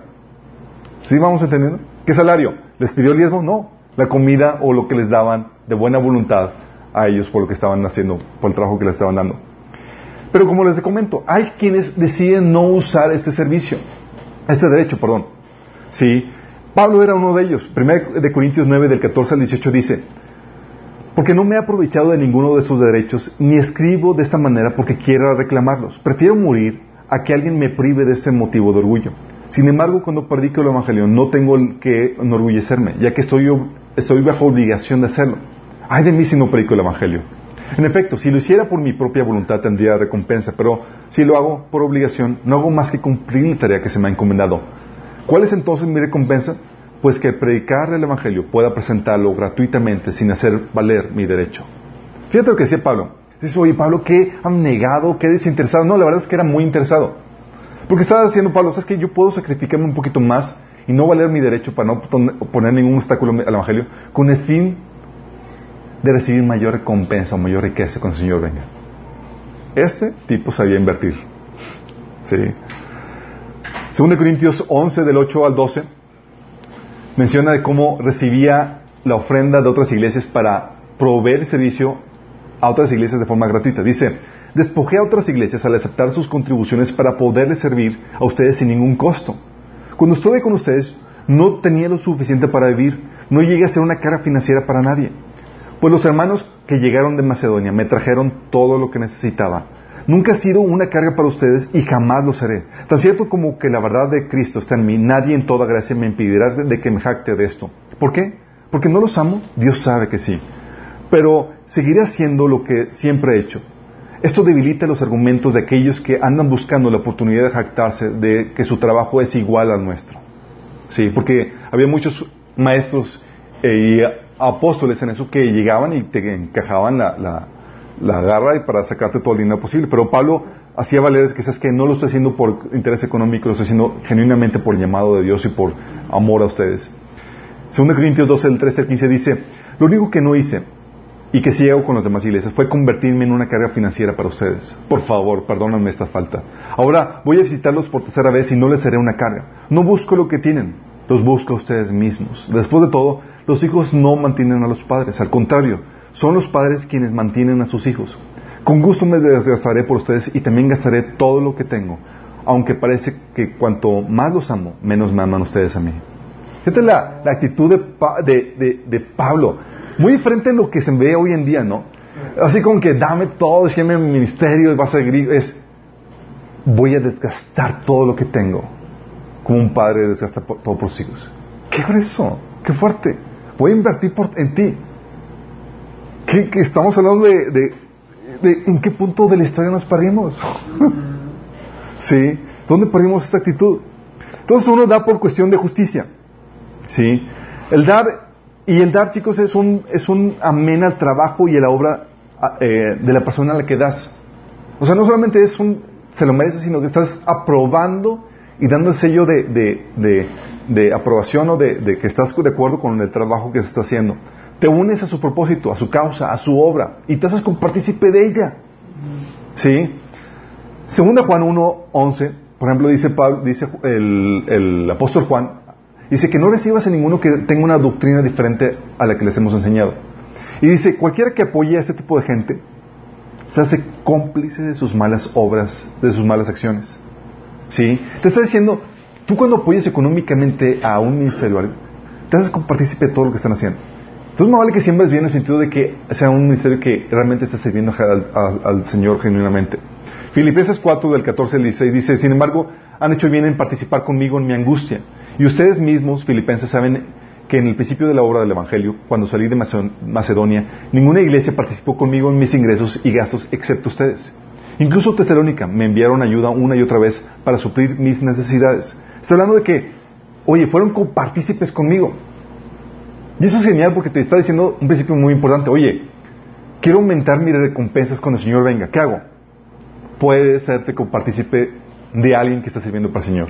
Speaker 3: ¿Sí vamos entendiendo? ¿Qué salario? ¿Les pidió el diezmo? No. La comida o lo que les daban de buena voluntad a ellos por lo que estaban haciendo, por el trabajo que les estaban dando. Pero como les comento, hay quienes deciden no usar este servicio, este derecho, perdón. Sí, Pablo era uno de ellos. Primero de Corintios 9 del 14 al 18 dice, porque no me he aprovechado de ninguno de sus derechos, ni escribo de esta manera porque quiera reclamarlos. Prefiero morir a que alguien me prive de ese motivo de orgullo. Sin embargo, cuando predico el Evangelio, no tengo que enorgullecerme, ya que estoy, estoy bajo obligación de hacerlo. Ay de mí si no predico el Evangelio. En efecto, si lo hiciera por mi propia voluntad tendría recompensa, pero si lo hago por obligación, no hago más que cumplir la tarea que se me ha encomendado. ¿Cuál es entonces mi recompensa? Pues que predicar el Evangelio pueda presentarlo gratuitamente sin hacer valer mi derecho. Fíjate lo que decía Pablo. Dice, oye Pablo, qué abnegado, qué desinteresado. No, la verdad es que era muy interesado. Porque estaba diciendo Pablo, ¿sabes que Yo puedo sacrificarme un poquito más y no valer mi derecho para no pon- poner ningún obstáculo al Evangelio con el fin de recibir mayor recompensa o mayor riqueza cuando el Señor venga. Este tipo sabía invertir. Sí. 2 Corintios 11 del 8 al 12 menciona de cómo recibía la ofrenda de otras iglesias para proveer servicio a otras iglesias de forma gratuita. Dice, despojé a otras iglesias al aceptar sus contribuciones para poderles servir a ustedes sin ningún costo. Cuando estuve con ustedes no tenía lo suficiente para vivir, no llegué a ser una carga financiera para nadie. Pues los hermanos que llegaron de Macedonia me trajeron todo lo que necesitaba. Nunca he sido una carga para ustedes y jamás lo seré. Tan cierto como que la verdad de Cristo está en mí, nadie en toda gracia me impedirá de, que me jacte de esto. ¿Por qué? Porque no los amo, Dios sabe que sí. Pero seguiré haciendo lo que siempre he hecho. Esto debilita los argumentos de aquellos que andan buscando la oportunidad de jactarse de que su trabajo es igual al nuestro. Sí, porque había muchos maestros eh, y apóstoles en eso que llegaban y te encajaban la, la garra y para sacarte todo el dinero posible. Pero Pablo hacía valer es que sabes que no lo estoy haciendo por interés económico, lo estoy haciendo genuinamente por llamado de Dios y por amor a ustedes. 2 Corintios 12, el 13 al 15 dice, lo único que no hice y que sí hago con las demás iglesias fue convertirme en una carga financiera para ustedes. Por favor, perdónenme esta falta. Ahora voy a visitarlos por tercera vez y no les seré una carga. No busco lo que tienen, los busco a ustedes mismos. Después de todo, los hijos no mantienen a los padres, al contrario, son los padres quienes mantienen a sus hijos. Con gusto me desgastaré por ustedes y también gastaré todo lo que tengo, aunque parece que cuanto más los amo, menos me aman ustedes a mí. Fíjate la, la actitud de, de- de- de Pablo, muy diferente a lo que se ve hoy en día, ¿no? Así como que dame todo, déjame mi ministerio, y vas a seguir, es voy a desgastar todo lo que tengo, como un padre desgasta todo por sus hijos. ¿Qué fue eso? ¿Qué fuerte? Voy a invertir por, en ti. ¿Qué, qué estamos hablando de, de- en qué punto de la historia nos perdimos? *laughs* ¿Sí? ¿Dónde perdimos esta actitud? Entonces uno da por cuestión de justicia. ¿Sí? El dar, y el dar, chicos, es un, es un amén al trabajo y a la obra a- eh, de la persona a la que das. O sea, no solamente es un, se lo merece, sino que estás aprobando y dando el sello de, de, de- de aprobación o de que estás de acuerdo con el trabajo que se está haciendo. Te unes a su propósito, a su causa, a su obra y te haces compartícipe de ella. ¿Sí? Segunda Juan 1.11, por ejemplo, dice, Pablo, dice el, el apóstol Juan, dice que no recibas a ninguno que tenga una doctrina diferente a la que les hemos enseñado. Y dice, cualquiera que apoye a este tipo de gente, se hace cómplice de sus malas obras, de sus malas acciones. ¿Sí? Te está diciendo, tú cuando apoyas económicamente a un ministerio, te haces partícipe de todo lo que están haciendo. Entonces más vale que siembres bien en el sentido de que sea un ministerio que realmente esté sirviendo al, al- al Señor genuinamente. Filipenses 4 del 14 al 16 dice, sin embargo, han hecho bien en participar conmigo en mi angustia. Y ustedes mismos, filipenses, saben que en el principio de la obra del Evangelio, cuando salí de Macedonia, ninguna iglesia participó conmigo en mis ingresos y gastos excepto ustedes. Incluso Tesalónica me enviaron ayuda una y otra vez para suplir mis necesidades. Estoy hablando de que, oye, fueron copartícipes conmigo. Y eso es genial porque te está diciendo un principio muy importante. Oye, quiero aumentar mis recompensas cuando el Señor venga. ¿Qué hago? Puedes serte copartícipe de alguien que está sirviendo para el Señor.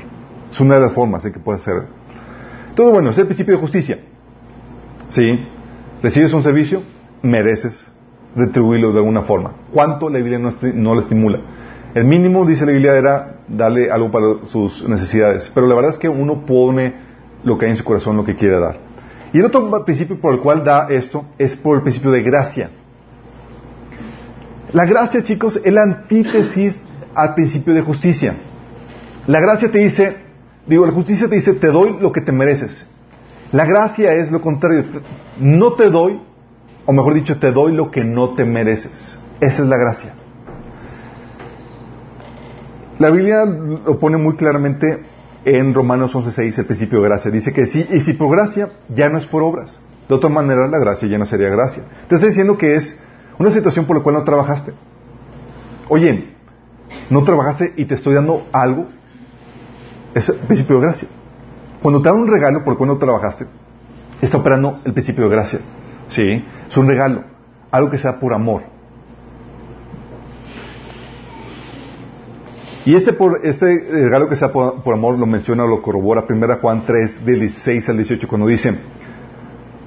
Speaker 3: Es una de las formas en que puedes hacer. Todo bueno, es el principio de justicia. ¿Sí? Recibes un servicio, mereces retribuirlo de alguna forma. ¿Cuánto la Biblia no, lo estimula? El mínimo, dice la Biblia, era darle algo para sus necesidades. Pero la verdad es que uno pone lo que hay en su corazón, lo que quiere dar. Y el otro principio por el cual da esto es por el principio de gracia. La gracia, chicos, es la antítesis al principio de justicia. La gracia te dice, digo, la justicia te dice, te doy lo que te mereces. La gracia es lo contrario, no te doy, o mejor dicho, te doy lo que no te mereces. Esa es la gracia. La Biblia lo pone muy claramente en Romanos 11.6, el principio de gracia. Dice que sí, y si por gracia, ya no es por obras. De otra manera, la gracia ya no sería gracia. Te está diciendo que es una situación por la cual no trabajaste. Oye, no trabajaste y te estoy dando algo. Es el principio de gracia. Cuando te dan un regalo por el cual no trabajaste, está operando el principio de gracia. ¿Sí? Es un regalo. Algo que sea por amor. Y este, por, este regalo que sea por, amor lo menciona lo corrobora 1 Juan 3, del 16 al 18, cuando dice,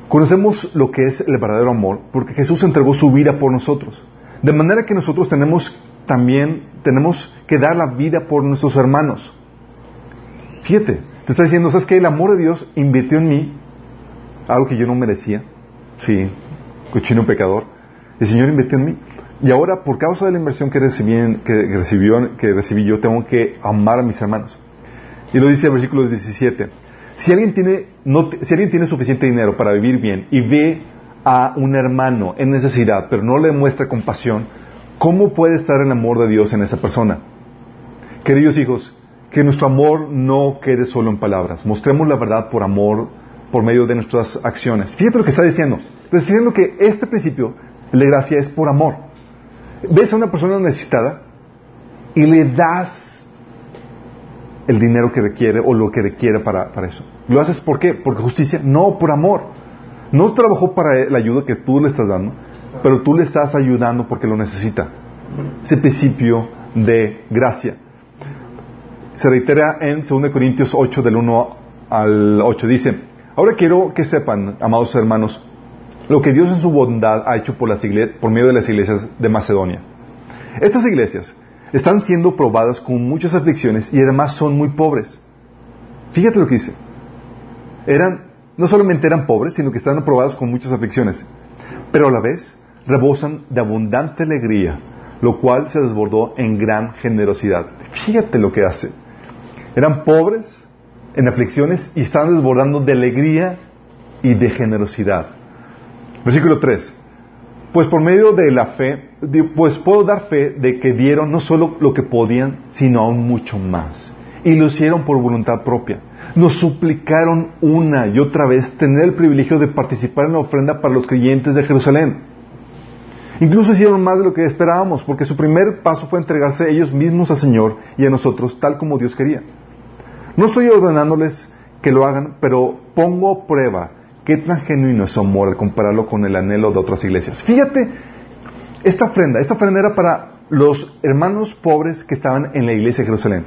Speaker 3: conocemos lo que es el verdadero amor porque Jesús entregó su vida por nosotros. De manera que nosotros tenemos también, tenemos que dar la vida por nuestros hermanos. Fíjate, te está diciendo, ¿sabes que El amor de Dios invirtió en mí algo que yo no merecía. Sí, cochino pecador. El Señor invirtió en mí. Y ahora, por causa de la inversión que recibí, que, recibió, que recibí yo, tengo que amar a mis hermanos. Y lo dice el versículo 17. Si alguien, tiene, no, si alguien tiene suficiente dinero para vivir bien y ve a un hermano en necesidad, pero no le muestra compasión, ¿cómo puede estar el amor de Dios en esa persona? Queridos hijos, que nuestro amor no quede solo en palabras. Mostremos la verdad por amor, por medio de nuestras acciones. Fíjate lo que está diciendo. Está diciendo que este principio de gracia es por amor ves a una persona necesitada y le das el dinero que requiere o lo que requiere para, eso. ¿Lo haces por qué? ¿Porque justicia? No, por amor. No trabajó para la ayuda que tú le estás dando, pero tú le estás ayudando porque lo necesita. Ese principio de gracia. Se reitera en 2 Corintios 8 del 1 al 8. Dice, ahora quiero que sepan, amados hermanos, lo que Dios en su bondad ha hecho por, las por medio de las iglesias de Macedonia. Estas iglesias están siendo probadas con muchas aflicciones y además son muy pobres. Fíjate lo que dice. Eran, no solamente eran pobres, sino que están probadas con muchas aflicciones, pero a la vez rebosan de abundante alegría, lo cual se desbordó en gran generosidad. Fíjate lo que hace. Eran pobres en aflicciones y están desbordando de alegría y de generosidad. Versículo 3. Pues por medio de la fe, pues puedo dar fe de que dieron no solo lo que podían, sino aún mucho más. Y lo hicieron por voluntad propia. Nos suplicaron una y otra vez tener el privilegio de participar en la ofrenda para los creyentes de Jerusalén. Incluso hicieron más de lo que esperábamos, porque su primer paso fue entregarse ellos mismos al Señor y a nosotros, tal como Dios quería. No estoy ordenándoles que lo hagan, pero pongo prueba ¿Qué tan genuino es su amor al compararlo con el anhelo de otras iglesias? Fíjate, esta ofrenda, esta ofrenda era para los hermanos pobres que estaban en la iglesia de Jerusalén.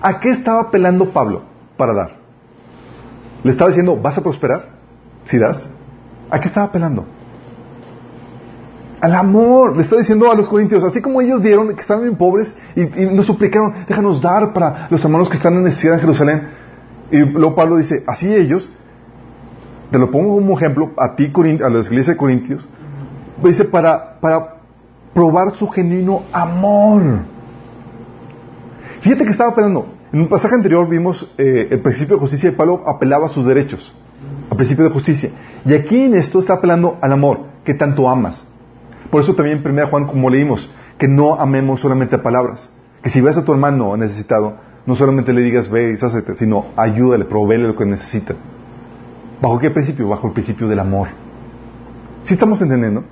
Speaker 3: ¿A qué estaba apelando Pablo para dar? Le estaba diciendo, ¿vas a prosperar si das? ¿A qué estaba apelando? Al amor. Le estaba diciendo a los corintios, así como ellos dieron, que estaban bien pobres, y, y, nos suplicaron, déjanos dar para los hermanos que están en necesidad en Jerusalén. Y luego Pablo dice, así ellos te lo pongo como ejemplo, a ti, a la iglesia de Corintios, dice para, para probar su genuino amor. Fíjate que estaba apelando. En un pasaje anterior vimos eh, el principio de justicia de Pablo apelaba a sus derechos, al principio de justicia. Y aquí en esto está apelando al amor, que tanto amas. Por eso también en 1 Juan, como leímos, que no amemos solamente a palabras, Que si ves a tu hermano necesitado, no solamente le digas ve y sácete, sino ayúdale, proveele lo que necesita. ¿Bajo qué principio? Bajo el principio del amor. ¿Sí estamos entendiendo?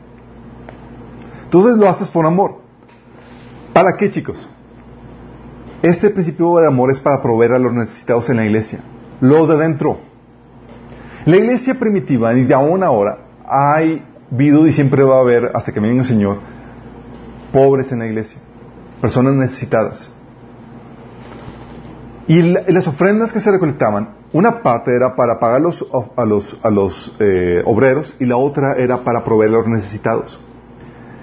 Speaker 3: Entonces lo haces por amor. ¿Para qué, chicos? Este principio de amor es para proveer a los necesitados en la iglesia, los de adentro. La iglesia primitiva, y de aún ahora, hay habido y siempre va a haber, hasta que venga el Señor, pobres en la iglesia, personas necesitadas. Y la- las ofrendas que se recolectaban, una parte era para pagar los- a los, a los eh, obreros y la otra era para proveer a los necesitados.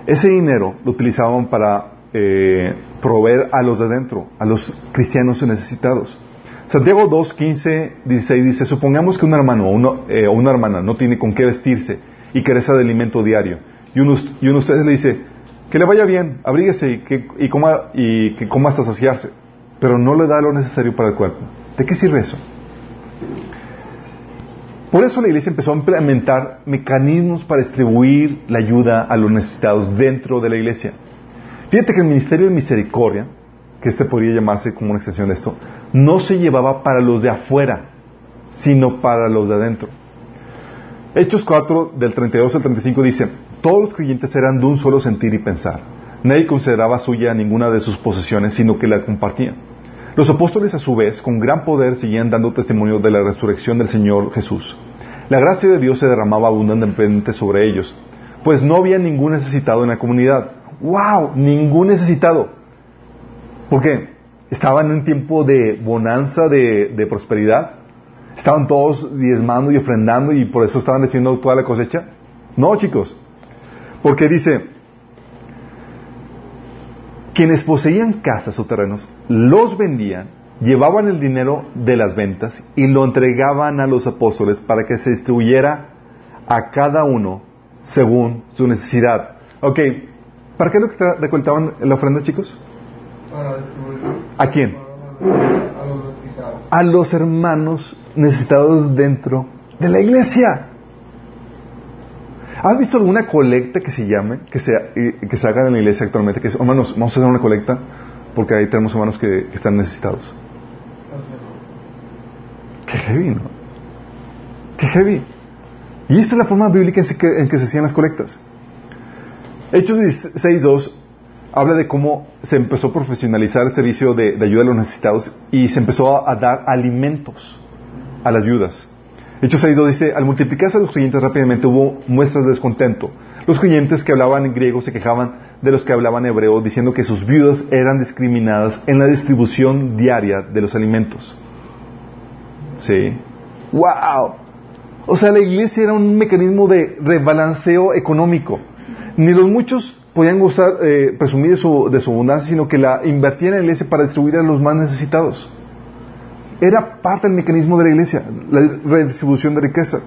Speaker 3: Ese dinero lo utilizaban para eh, proveer a los de adentro, a los cristianos necesitados. Santiago 2, 15, 16 dice, supongamos que un hermano o uno- eh, una hermana no tiene con qué vestirse y carece de alimento diario. Y uno, y de ustedes le dice, que le vaya bien, abríguese y que, y coma, y que coma hasta saciarse, pero no le da lo necesario para el cuerpo. ¿De qué sirve eso? Por eso la iglesia empezó a implementar mecanismos para distribuir la ayuda a los necesitados dentro de la iglesia. Fíjate que el ministerio de misericordia, que este podría llamarse como una extensión de esto, no se llevaba para los de afuera, sino para los de adentro. Hechos 4, del 32 al 35 dice, todos los creyentes eran de un solo sentir y pensar. Nadie consideraba suya ninguna de sus posesiones, sino que la compartían. Los apóstoles, a su vez, con gran poder, seguían dando testimonio de la resurrección del Señor Jesús. La gracia de Dios se derramaba abundantemente sobre ellos, pues no había ningún necesitado en la comunidad. ¡Wow! Ningún necesitado. ¿Por qué? Estaban en un tiempo de bonanza, de, de prosperidad. Estaban todos diezmando y ofrendando y por eso estaban recibiendo toda la cosecha. No, chicos. Porque dice, quienes poseían casas o terrenos, los vendían, llevaban el dinero de las ventas y lo entregaban a los apóstoles para que se distribuyera a cada uno según su necesidad. Ok, ¿para qué lo que tra- recolectaban la ofrenda, chicos?
Speaker 4: Para distribuir.
Speaker 3: ¿A quién?
Speaker 4: A los necesitados.
Speaker 3: A los hermanos necesitados dentro de la iglesia. ¿Has visto alguna colecta que se llame, que se, que se haga en la iglesia actualmente? Que es, hermanos, vamos a hacer una colecta porque ahí tenemos hermanos que, están necesitados. Qué heavy, ¿no? Qué heavy. Y esta es la forma bíblica en que, en que se hacían las colectas. Hechos 6.2 habla de cómo se empezó a profesionalizar el servicio de, ayuda a los necesitados y se empezó a dar alimentos a las viudas. Hechos 6.2 dice, al multiplicarse los creyentes rápidamente hubo muestras de descontento. Los creyentes que hablaban griego se quejaban de los que hablaban hebreo, diciendo que sus viudas eran discriminadas en la distribución diaria de los alimentos. Sí. ¡Wow! O sea, la iglesia era un mecanismo de rebalanceo económico. Ni los muchos podían gozar, eh, presumir de su, de su abundancia, sino que la invertían en la iglesia para distribuir a los más necesitados. Era parte del mecanismo de la iglesia, la redistribución de riqueza.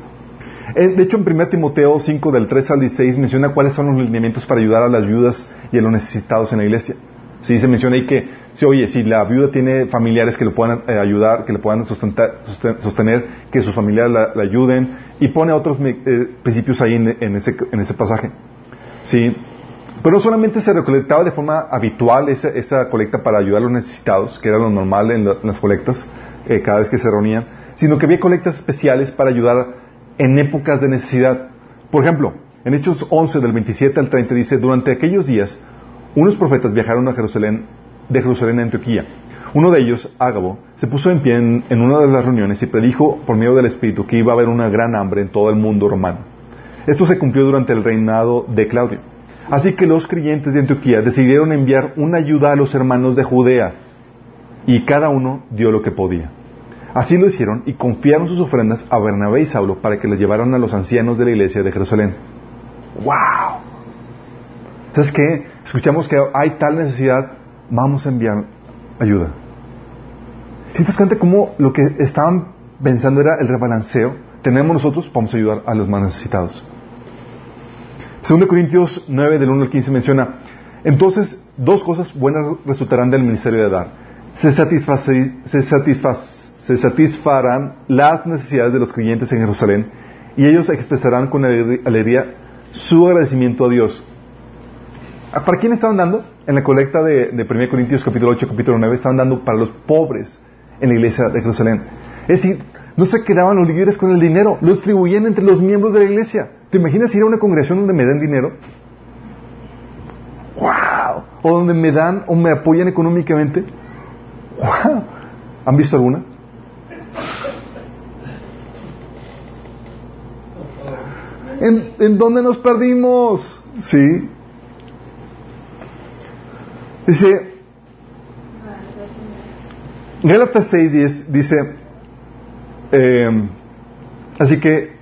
Speaker 3: Eh, De hecho, en 1 Timoteo 5, del 3 al 16, menciona cuáles son los lineamientos para ayudar a las viudas y a los necesitados en la iglesia. Sí, se menciona ahí que, si, oye, si la viuda tiene familiares que le puedan eh, ayudar, que le puedan sustentar- sosten- sostener, que sus familiares la, ayuden, y pone otros eh, principios ahí en, ese, en ese pasaje. Sí. Pero solamente se recolectaba de forma habitual esa, esa colecta para ayudar a los necesitados, que era lo normal en, la- en las colectas, eh, cada vez que se reunían, sino que había colectas especiales para ayudar en épocas de necesidad. Por ejemplo, en Hechos 11, del 27 al 30, dice, durante aquellos días, unos profetas viajaron a Jerusalén, de Jerusalén a Antioquía. Uno de ellos, Ágabo, se puso en pie en, una de las reuniones y predijo por medio del Espíritu que iba a haber una gran hambre en todo el mundo romano. Esto se cumplió durante el reinado de Claudio. Así que los creyentes de Antioquía decidieron enviar una ayuda a los hermanos de Judea y cada uno dio lo que podía. Así lo hicieron y confiaron sus ofrendas a Bernabé y Saulo para que les llevaran a los ancianos de la iglesia de Jerusalén. ¡Wow! ¿Sabes qué? Escuchamos que hay tal necesidad, vamos a enviar ayuda. ¿Sí te cuenta cómo lo que estaban pensando era el rebalanceo? Tenemos nosotros, vamos a ayudar a los más necesitados. 2 Corintios 9, del 1 al 15 menciona, entonces dos cosas buenas resultarán del ministerio de dar. Se, se, se satisfarán las necesidades de los creyentes en Jerusalén y ellos expresarán con alegr- alegría su agradecimiento a Dios. ¿Para quién estaban dando? En la colecta de, de 1 Corintios capítulo 8, capítulo 9, estaban dando para los pobres en la iglesia de Jerusalén. Es decir, no se quedaban los líderes con el dinero, lo distribuían entre los miembros de la iglesia. ¿Te imaginas ir a una congregación donde me den dinero? ¡Wow! O donde me dan o me apoyan económicamente. *laughs* ¿Han visto alguna? ¿En, ¿En dónde nos perdimos? Sí. Dice, Gálatas 6 dice, eh, así que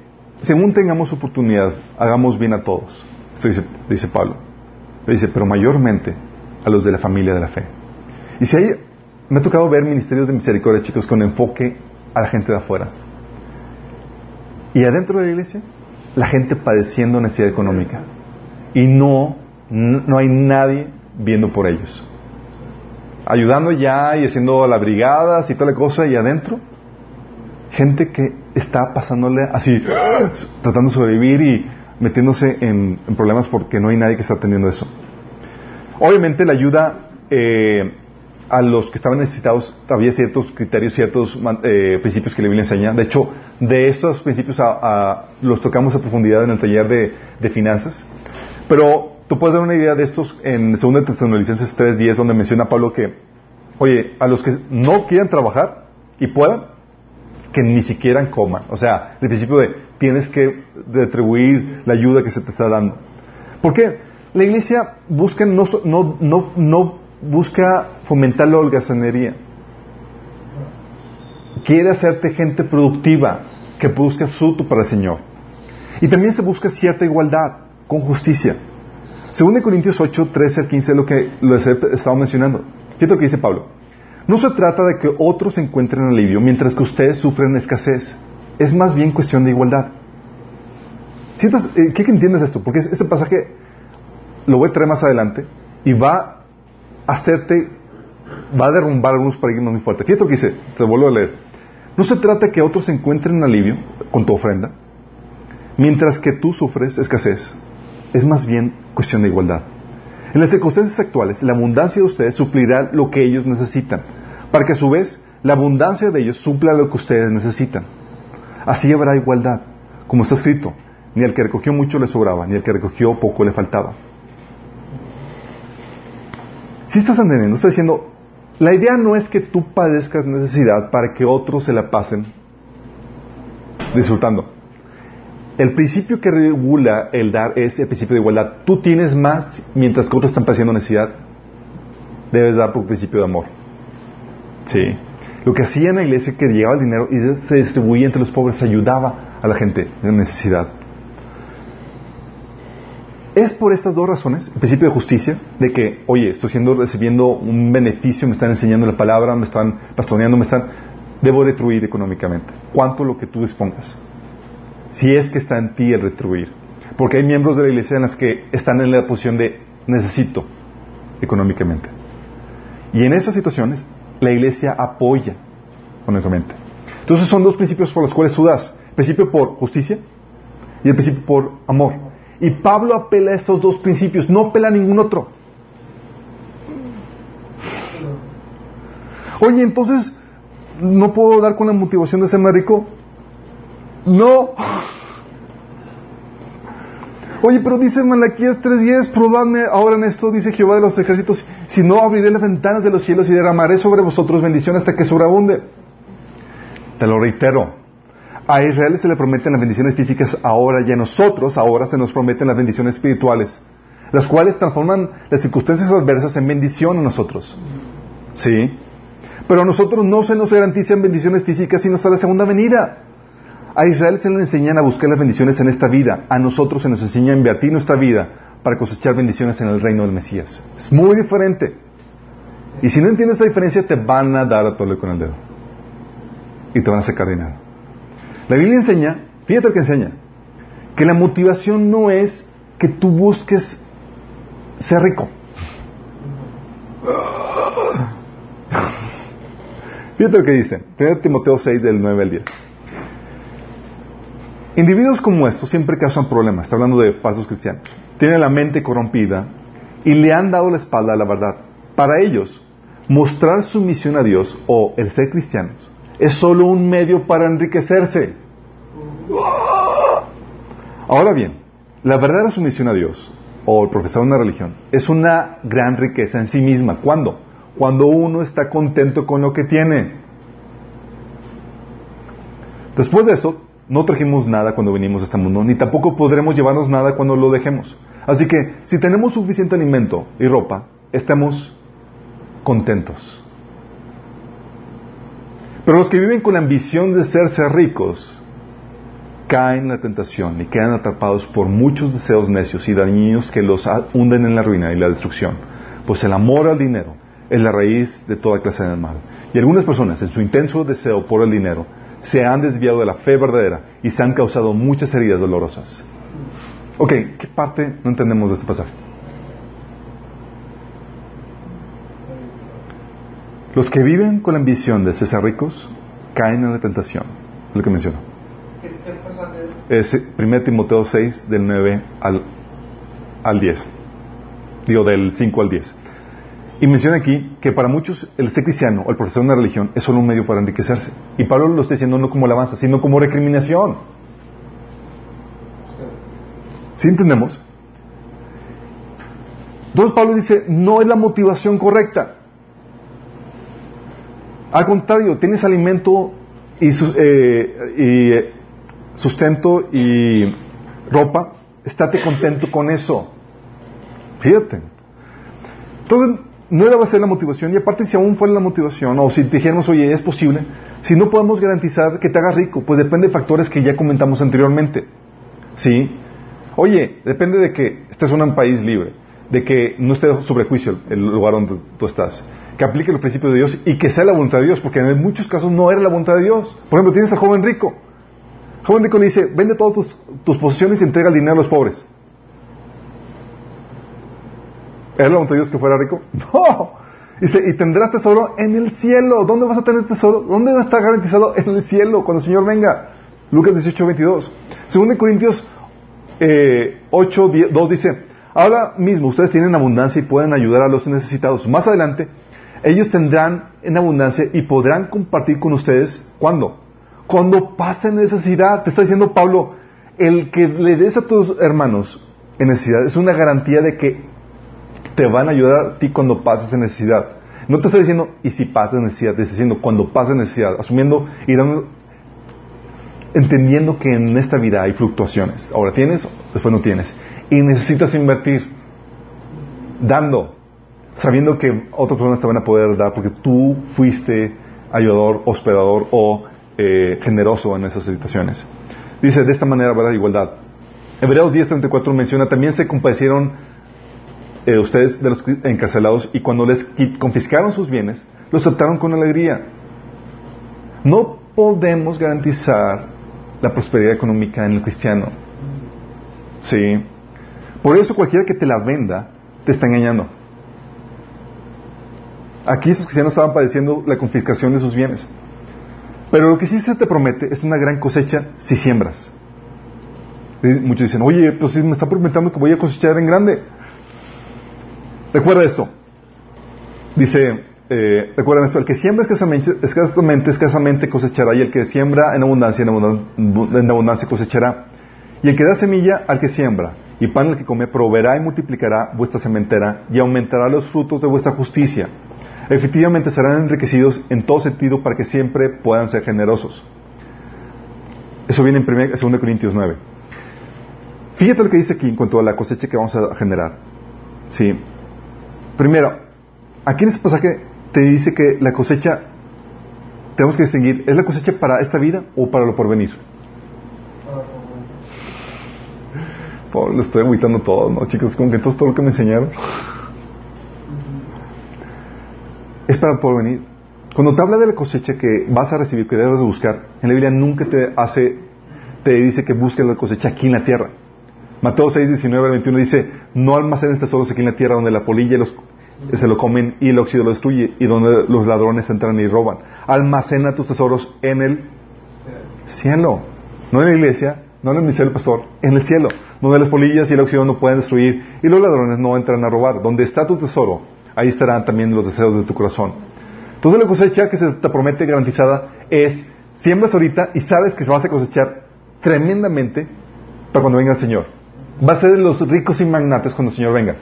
Speaker 3: según tengamos oportunidad, hagamos bien a todos. Esto dice, dice Pablo. Dice, pero mayormente a los de la familia de la fe. Y si hay, me ha tocado ver ministerios de misericordia, chicos, con enfoque a la gente de afuera. Y adentro de la iglesia, la gente padeciendo necesidad económica. Y no, no hay nadie viendo por ellos. Ayudando ya y haciendo las brigadas y toda la cosa, y adentro, gente que está pasándole así, *gasps* tratando de sobrevivir y metiéndose en, problemas porque no hay nadie que está atendiendo eso. Obviamente la ayuda eh, a los que estaban necesitados había ciertos criterios, ciertos eh, principios que la Biblia enseña. De hecho, de estos principios los tocamos a profundidad en el taller de, finanzas. Pero tú puedes dar una idea de estos en 2 Tesalonicenses 3.10, donde menciona Pablo que, oye, a los que no quieran trabajar y puedan, que ni siquiera coman. O sea, el principio de tienes que retribuir la ayuda que se te está dando. ¿Por qué? La iglesia busca no, no busca fomentar la holgazanería. Quiere hacerte gente productiva que busca fruto para el Señor. Y también se busca cierta igualdad con justicia. Según de Corintios 8, 13 al 15 es lo que lo estaba mencionando. ¿Qué es lo que dice Pablo? No se trata de que otros encuentren alivio mientras que ustedes sufren escasez. Es más bien cuestión de igualdad. ¿Sientas, eh, ¿Qué entiendes esto? Porque este pasaje lo voy a traer más adelante y va hacerte, va a derrumbar algunos paradigmas muy fuertes. Fíjate lo que dice, te vuelvo a leer. No se trata que otros encuentren alivio con tu ofrenda mientras que tú sufres escasez. Es más bien cuestión de igualdad. En las circunstancias actuales, la abundancia de ustedes suplirá lo que ellos necesitan, para que a su vez la abundancia de ellos supla lo que ustedes necesitan. Así habrá igualdad, como está escrito, ni al que recogió mucho le sobraba, ni al que recogió poco le faltaba. Si estás entendiendo, está diciendo, la idea no es que tú padezcas necesidad para que otros se la pasen disfrutando. El principio que regula el dar es el principio de igualdad. Tú tienes más mientras que otros están padeciendo necesidad. Debes dar por principio de amor. Sí. Lo que hacía en la iglesia es que llegaba el dinero y se distribuía entre los pobres, ayudaba a la gente en necesidad. Es por estas dos razones, el principio de justicia, de que, oye, estoy siendo, recibiendo un beneficio, me están enseñando la palabra, me están pastoreando, me están, debo retribuir económicamente. ¿Cuánto lo que tú dispongas? Si es que está en ti el retribuir. Porque hay miembros de la iglesia en las que están en la posición de necesito económicamente. Y en esas situaciones, la iglesia apoya económicamente. Entonces son dos principios por los cuales tú. El principio por justicia y el principio por amor. Y Pablo apela a estos dos principios, no apela a ningún otro. Oye, entonces, ¿no puedo dar con la motivación de ser más rico? No. Oye, pero dice Malaquías 3.10, probadme ahora en esto, dice Jehová de los ejércitos, si no abriré las ventanas de los cielos y derramaré sobre vosotros bendición hasta que sobreabunde. Te lo reitero, a Israel se le prometen las bendiciones físicas ahora y a nosotros ahora se nos prometen las bendiciones espirituales, las cuales transforman las circunstancias adversas en bendición a nosotros. ¿Sí? Pero a nosotros no se nos garantizan bendiciones físicas sino hasta la segunda venida. A Israel se le enseñan a buscar las bendiciones en esta vida. A nosotros se nos enseña a invertir nuestra vida para cosechar bendiciones en el reino del Mesías. Es muy diferente. Y si no entiendes la diferencia, te van a dar a tole con el dedo. Y te van a sacar dinero. La Biblia enseña, fíjate lo que enseña, que la motivación no es que tú busques ser rico. Fíjate lo que dice. 1 Timoteo 6 del 9 al 10. Individuos como estos siempre causan problemas, está hablando de falsos cristianos. Tienen la mente corrompida y le han dado la espalda a la verdad. Para ellos, mostrar sumisión a Dios o el ser cristianos es solo un medio para enriquecerse. Ahora bien, la verdadera sumisión a Dios o el profesar una religión es una gran riqueza en sí misma. ¿Cuándo? Cuando uno está contento con lo que tiene. Después de eso, no trajimos nada cuando vinimos a este mundo, ni tampoco podremos llevarnos nada cuando lo dejemos. Así que, si tenemos suficiente alimento y ropa, estemos contentos. Pero los que viven con la ambición de serse ricos, caen en la tentación y quedan atrapados por muchos deseos necios y dañinos que los hunden en la ruina y la destrucción. Pues el amor al dinero es la raíz de toda clase de mal. Y algunas personas, en su intenso deseo por el dinero, se han desviado de la fe verdadera y se han causado muchas heridas dolorosas. Ok, ¿qué parte no entendemos de este pasaje? Los que viven con la ambición de ser ricos caen en la tentación, es lo que menciono.
Speaker 4: ¿Qué, qué pasaje es?
Speaker 3: Es 1 Timoteo 6, del 9 al, al 10. Digo, del 5 al 10. Y menciona aquí que para muchos el ser cristiano o el profesor de una religión es solo un medio para enriquecerse. Y Pablo lo está diciendo no como alabanza, sino como recriminación. ¿Sí entendemos? Entonces Pablo dice, no es la motivación correcta. Al contrario, tienes alimento y, sus- eh, eh, sustento y ropa, estate contento con eso. Fíjate. Entonces, no era va a ser la motivación, y aparte si aún fuera la motivación, o si dijéramos, oye, es posible, si no podemos garantizar que te hagas rico, pues depende de factores que ya comentamos anteriormente. ¿Sí? Oye, depende de que estés en un país libre, de que no esté sobre juicio el lugar donde tú estás, que aplique los principios de Dios y que sea la voluntad de Dios, porque en muchos casos no era la voluntad de Dios. Por ejemplo, tienes al joven rico. Joven rico le dice, vende todas tus, tus posesiones y entrega el dinero a los pobres. ¿Era la voluntad de Dios que fuera rico? *laughs* No. Dice, y tendrás tesoro en el cielo. ¿Dónde vas a tener tesoro? ¿Dónde va a estar garantizado? En el cielo, cuando el Señor venga. Lucas 18, 22. Según de Corintios eh, 8, 10, 2 dice, ahora mismo ustedes tienen abundancia y pueden ayudar a los necesitados. Más adelante, ellos tendrán en abundancia y podrán compartir con ustedes. ¿Cuándo? Cuando pasen necesidad. Te está diciendo Pablo, el que le des a tus hermanos en necesidad es una garantía de que te van a ayudar a ti cuando pases en necesidad. No te está diciendo, y si pasas necesidad, te está diciendo cuando pases necesidad, asumiendo y dando, entendiendo que en esta vida hay fluctuaciones. Ahora tienes, después no tienes. Y necesitas invertir, dando, sabiendo que otras personas te van a poder dar porque tú fuiste ayudador, hospedador o eh, generoso en esas situaciones. Dice, de esta manera habrá igualdad. Hebreos 10.34 menciona, también se compadecieron eh, ustedes de los encarcelados y cuando les confiscaron sus bienes, los aceptaron con alegría. No podemos garantizar la prosperidad económica en el cristiano. Sí. Por eso cualquiera que te la venda te está engañando. Aquí esos cristianos estaban padeciendo la confiscación de sus bienes. Pero lo que sí se te promete es una gran cosecha si siembras. Muchos dicen, oye, pues sí me está prometiendo que voy a cosechar en grande. Recuerda esto. Dice, eh, recuerden esto, el que siembra escasamente, escasamente, escasamente cosechará, y el que siembra en abundancia, en abundancia, en abundancia cosechará. Y el que da semilla al que siembra, y pan al que come, proveerá y multiplicará vuestra sementera, y aumentará los frutos de vuestra justicia. Efectivamente serán enriquecidos en todo sentido para que siempre puedan ser generosos. Eso viene en 2 Corintios 9. Fíjate lo que dice aquí en cuanto a la cosecha que vamos a generar. Sí. Primero, aquí en este pasaje te dice que la cosecha, tenemos que distinguir, ¿es la cosecha para esta vida o para lo porvenir? Por, le estoy agüitando todo, ¿no, chicos? Como que todo, todo lo que me enseñaron. Es para el porvenir. Cuando te habla de la cosecha que vas a recibir, que debes de buscar, en la Biblia nunca te hace, te dice que busques la cosecha aquí en la tierra. Mateo 6, 19 al 21 dice, no almacenes tesoros aquí en la tierra donde la polilla los, se lo comen y el óxido lo destruye y donde los ladrones entran y roban. Almacena tus tesoros en el cielo. No en la iglesia, no en el ministerio del pastor, en el cielo, donde las polillas y el oxígeno no pueden destruir y los ladrones no entran a robar. Donde está tu tesoro, ahí estarán también los deseos de tu corazón. Entonces la cosecha que se te promete garantizada es, siembras ahorita y sabes que se vas a cosechar tremendamente para cuando venga el Señor. Va a ser de los ricos y magnates cuando el Señor venga.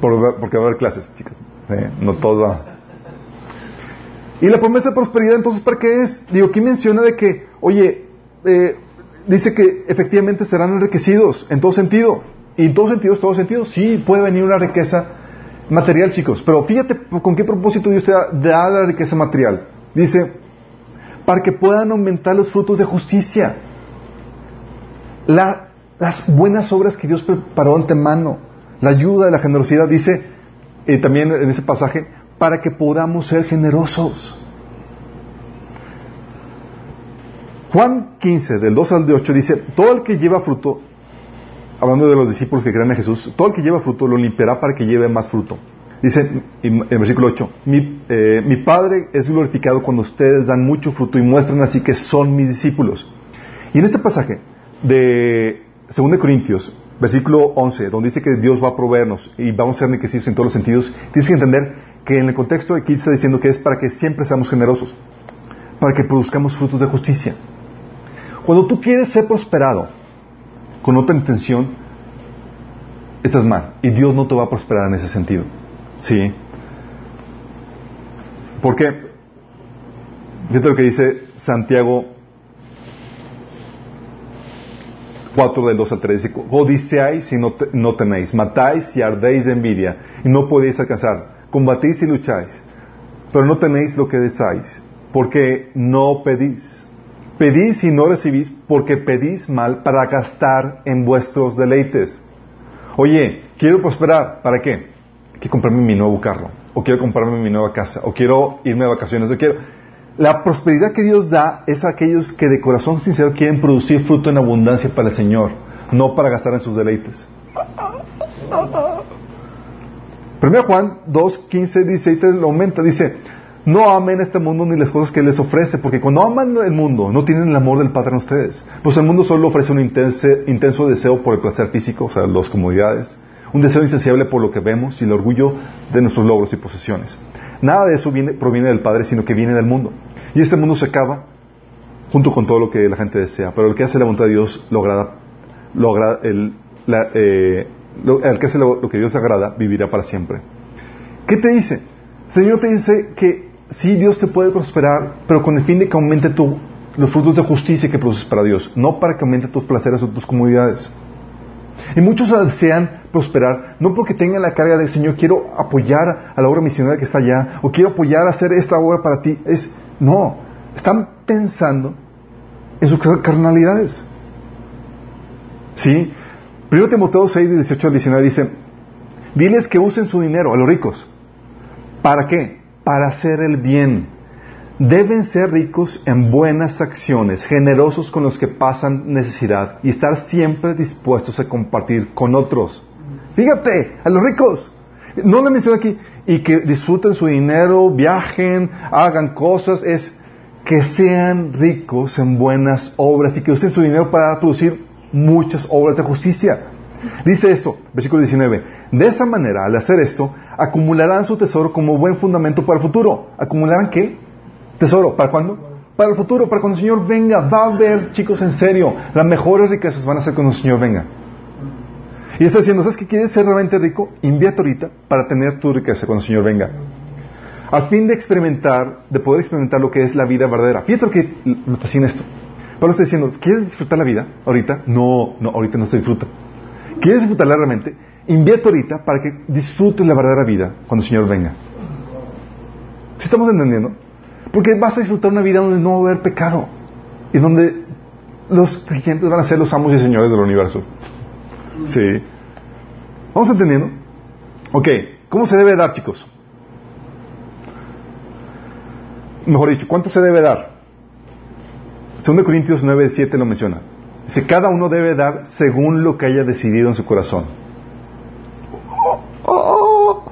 Speaker 3: Por- porque va a haber clases, chicas. No todo va. Y la promesa de prosperidad, entonces, ¿para qué es? Digo, aquí menciona de que, oye, eh, dice que efectivamente serán enriquecidos en todo sentido. Y en todo sentido, en todo sentido, sí puede venir una riqueza material, chicos. Pero fíjate con qué propósito Dios te da, da la riqueza material. Dice, para que puedan aumentar los frutos de justicia. La- las buenas obras que Dios preparó antemano. La ayuda, la generosidad, dice eh, también en ese pasaje, para que podamos ser generosos. Juan 15, del 2 al de 8, dice, todo el que lleva fruto, hablando de los discípulos que creen en Jesús, todo el que lleva fruto lo limpiará para que lleve más fruto. Dice en el versículo 8, mi, eh, mi Padre es glorificado cuando ustedes dan mucho fruto y muestran así que son mis discípulos. Y en este pasaje de 2 Corintios, versículo 11, donde dice que Dios va a proveernos y vamos a ser enriquecidos en todos los sentidos, tienes que entender que en el contexto aquí está diciendo que es para que siempre seamos generosos, para que produzcamos frutos de justicia. Cuando tú quieres ser prosperado con otra intención, estás mal y Dios no te va a prosperar en ese sentido. ¿Sí? ¿Por qué? Fíjate lo que dice Santiago 4 del 2 al 3. Dice, Codiciáis y no, no tenéis, matáis y ardéis de envidia y no podéis alcanzar, combatís y lucháis, pero no tenéis lo que deseáis, porque no pedís. Pedís y no recibís porque pedís mal para gastar en vuestros deleites. Oye, quiero prosperar, ¿para qué? Quiero comprarme mi nuevo carro, o quiero comprarme mi nueva casa, o quiero irme de vacaciones, o quiero... La prosperidad que Dios da es a aquellos que de corazón sincero quieren producir fruto en abundancia para el Señor, no para gastar en sus deleites. 1 Juan 2, 15, 16 lo aumenta, dice, no amen este mundo ni las cosas que les ofrece, porque cuando aman el mundo no tienen el amor del Padre en ustedes. Pues el mundo solo ofrece un intenso deseo por el placer físico, o sea, las comodidades, un deseo insaciable por lo que vemos y el orgullo de nuestros logros y posesiones. Nada de eso viene- proviene del Padre, sino que viene del mundo. Y este mundo se acaba junto con todo lo que la gente desea, pero el que hace la voluntad de Dios eh, lo- el que hace lo, lo que Dios agrada vivirá para siempre. ¿Qué te dice? El Señor te dice que sí, Dios te puede prosperar, pero con el fin de que aumente tu, los frutos de justicia que produces para Dios, no para que aumente tus placeres o tus comodidades. Y muchos desean prosperar, no porque tengan la carga de Señor, quiero apoyar a la obra misionera que está allá, o quiero apoyar a hacer esta obra para ti. Es, no, están pensando en sus carnalidades. ¿Sí? Primero Timoteo 6, 18 al 19 dice, diles que usen su dinero a los ricos. ¿Para qué? Para hacer el bien. Deben ser ricos en buenas acciones, generosos con los que pasan necesidad y estar siempre dispuestos a compartir con otros. Fíjate, a los ricos. No le menciona aquí, y que disfruten su dinero, viajen, hagan cosas, es que sean ricos en buenas obras y que usen su dinero para producir muchas obras de justicia. Dice esto, versículo 19, de esa manera, al hacer esto, acumularán su tesoro como buen fundamento para el futuro. ¿Acumularán qué? Tesoro, ¿para cuándo? Para el futuro, para cuando el Señor venga. Va a haber, chicos, en serio, las mejores riquezas van a ser cuando el Señor venga. Y está diciendo, ¿sabes que quieres ser realmente rico? Invierte ahorita para tener tu riqueza cuando el Señor venga. Al fin de experimentar, de poder experimentar lo que es la vida verdadera. Fíjate lo que me fascina esto. Pablo está diciendo, ¿quieres disfrutar la vida ahorita? No, no, ahorita no se disfruta. ¿Quieres disfrutarla realmente? Invierte ahorita para que disfrutes la verdadera vida cuando el Señor venga. ¿Sí estamos entendiendo? Porque vas a disfrutar una vida donde no va a haber pecado y donde los creyentes van a ser los amos y señores del universo. Sí. ¿Vamos entendiendo? Ok, ¿cómo se debe dar, chicos? Mejor dicho, ¿cuánto se debe dar? 2 Corintios 9, 7 lo menciona. Dice, cada uno debe dar según lo que haya decidido en su corazón. Oh, oh,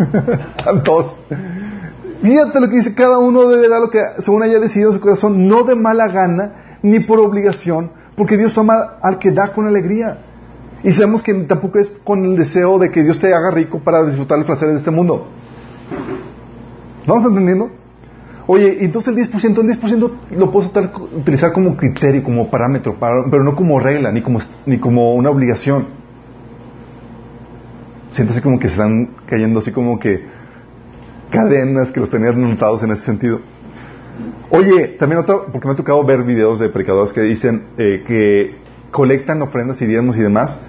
Speaker 3: *laughs* oh. Fíjate lo que dice, cada uno debe dar lo que según haya decidido en su corazón, no de mala gana, ni por obligación, Porque Dios ama al que da con alegría. Y sabemos que tampoco es con el deseo de que Dios te haga rico para disfrutar los placeres de este mundo. ¿Vamos entendiendo? Oye, entonces el 10%, el 10% lo puedo estar- utilizar como criterio, como parámetro, para- pero no como regla, ni como, ni como una obligación. Siento así como que se están cayendo así como que cadenas que los tenían anotados en ese sentido. Oye, también otra, porque me ha tocado ver videos de predicadores que dicen eh, que colectan ofrendas y diezmos y demás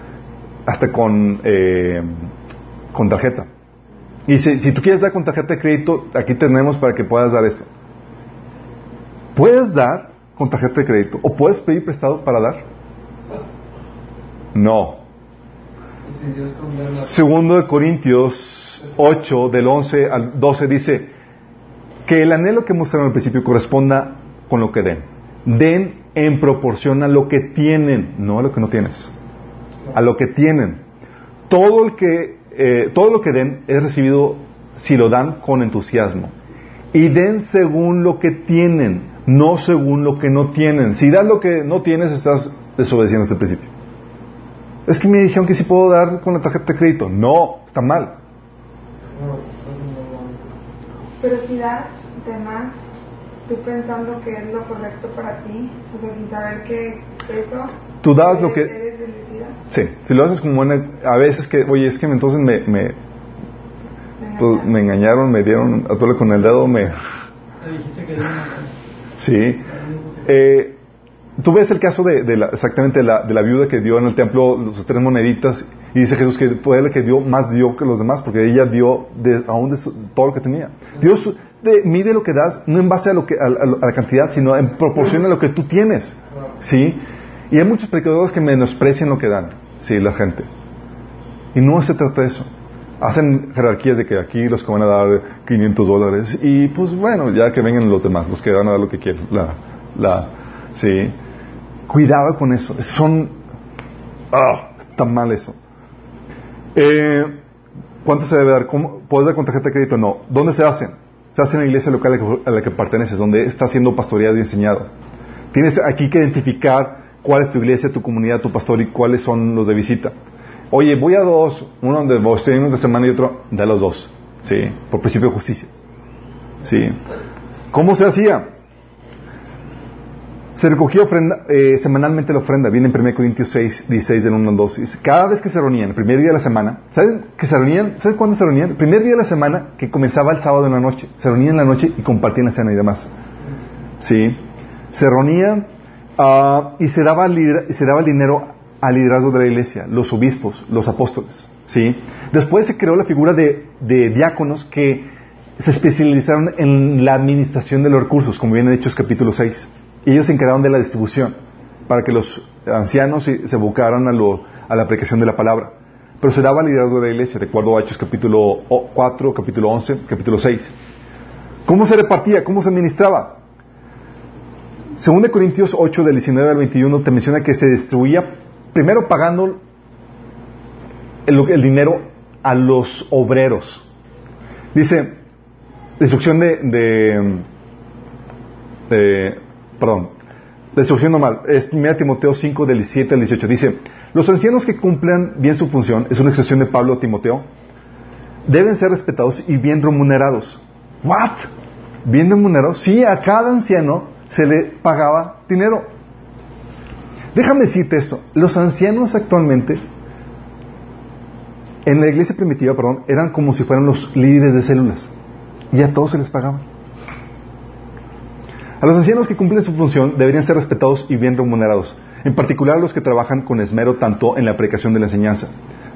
Speaker 3: hasta con, eh, con tarjeta. Y dice, si tú quieres dar con tarjeta de crédito, aquí tenemos para que puedas dar esto. ¿Puedes dar con tarjeta de crédito? ¿O puedes pedir prestado para dar? No. Segundo de Corintios 8, del 11 al 12, dice que el anhelo que mostraron al principio corresponda con lo que den. Den en proporción a lo que tienen, no a lo que no tienes. A lo que tienen. Todo, el que, eh, todo lo que den es recibido si lo dan con entusiasmo. Y den según lo que tienen, no según lo que no tienen. Si das lo que no tienes, estás desobedeciendo este principio. Es que me dijeron que sí puedo dar con la tarjeta de crédito. No, está mal.
Speaker 6: Pero si das de más, tú pensando que es lo correcto para ti, o sea, sin saber que eso...
Speaker 3: Tú das lo que-
Speaker 6: Eres bendecida.
Speaker 3: Sí, si lo haces como buena, a veces que, oye, es que entonces me, me, pues, me engañaron, me dieron a tole con el dedo, me,
Speaker 5: una
Speaker 3: sí. Eh, Tú ves el caso de, la, exactamente de la, de la viuda que dio en el templo sus tres moneditas y dice Jesús que fue la que dio más dio que los demás porque ella dio de, aún de su- todo lo que tenía. Dios mide lo que das no en base a, lo que, a, a- a la cantidad, sino en proporción a lo que tú tienes. ¿Sí? Y hay muchos predicadores que menosprecian lo que dan, sí, la gente. Y no se trata de eso. Hacen jerarquías de que aquí los que van a dar 500 dólares y pues bueno, ya que vengan los demás, los que van a dar lo que quieren. La, la, sí. Cuidado con eso. Son... Ah, está mal eso. Eh, ¿Cuánto se debe dar? ¿Puedes dar con tarjeta de crédito? No. ¿Dónde se hacen? Se hace en la iglesia local a la que perteneces, donde está siendo pastoreado y enseñado. Tienes aquí que identificar cuál es tu iglesia, tu comunidad, tu pastor y cuáles son los de visita. Oye, voy a dos, uno donde vos tenés una semana y otro, da los dos. Sí, por principio de justicia. Sí. ¿Cómo se hacía? Se recogía ofrenda, eh, semanalmente la ofrenda, viene en 1 Corintios 6, 16 del 1 al 2. Dice, Cada vez que se reunían, el primer día de la semana, ¿saben que se reunían? ¿Saben cuándo se reunían? El primer día de la semana que comenzaba el sábado en la noche. Se reunían en la noche y compartían la cena y demás. ¿Sí? Se reunían ah, y se daba, se daba el dinero al liderazgo de la iglesia, los obispos, los apóstoles. ¿Sí? Después se creó la figura de, diáconos que se especializaron en la administración de los recursos, como viene en Hechos capítulo 6. Y ellos se encargaron de la distribución para que los ancianos se, se a, la aplicación de la palabra. Pero se daba el liderazgo de la iglesia, de acuerdo a Hechos capítulo o- 4, capítulo 11, capítulo 6. ¿Cómo se repartía? ¿Cómo se administraba? Según de Corintios 8, del 19 al 21, te menciona que se distribuía primero pagando el, dinero a los obreros. Dice, destrucción de, de, de- perdón, destrucción normal, es 1 Timoteo 5, del 17 al 18. Dice, los ancianos que cumplan bien su función, es una expresión de Pablo a Timoteo, deben ser respetados y bien remunerados. ¿What? ¿Bien remunerados? Sí, a cada anciano se le pagaba dinero. Déjame decirte esto, los ancianos actualmente, en la iglesia primitiva, perdón, eran como si fueran los líderes de células. Y a todos se les pagaba. A los ancianos que cumplen su función deberían ser respetados y bien remunerados, en particular los que trabajan con esmero tanto en la aplicación de la enseñanza.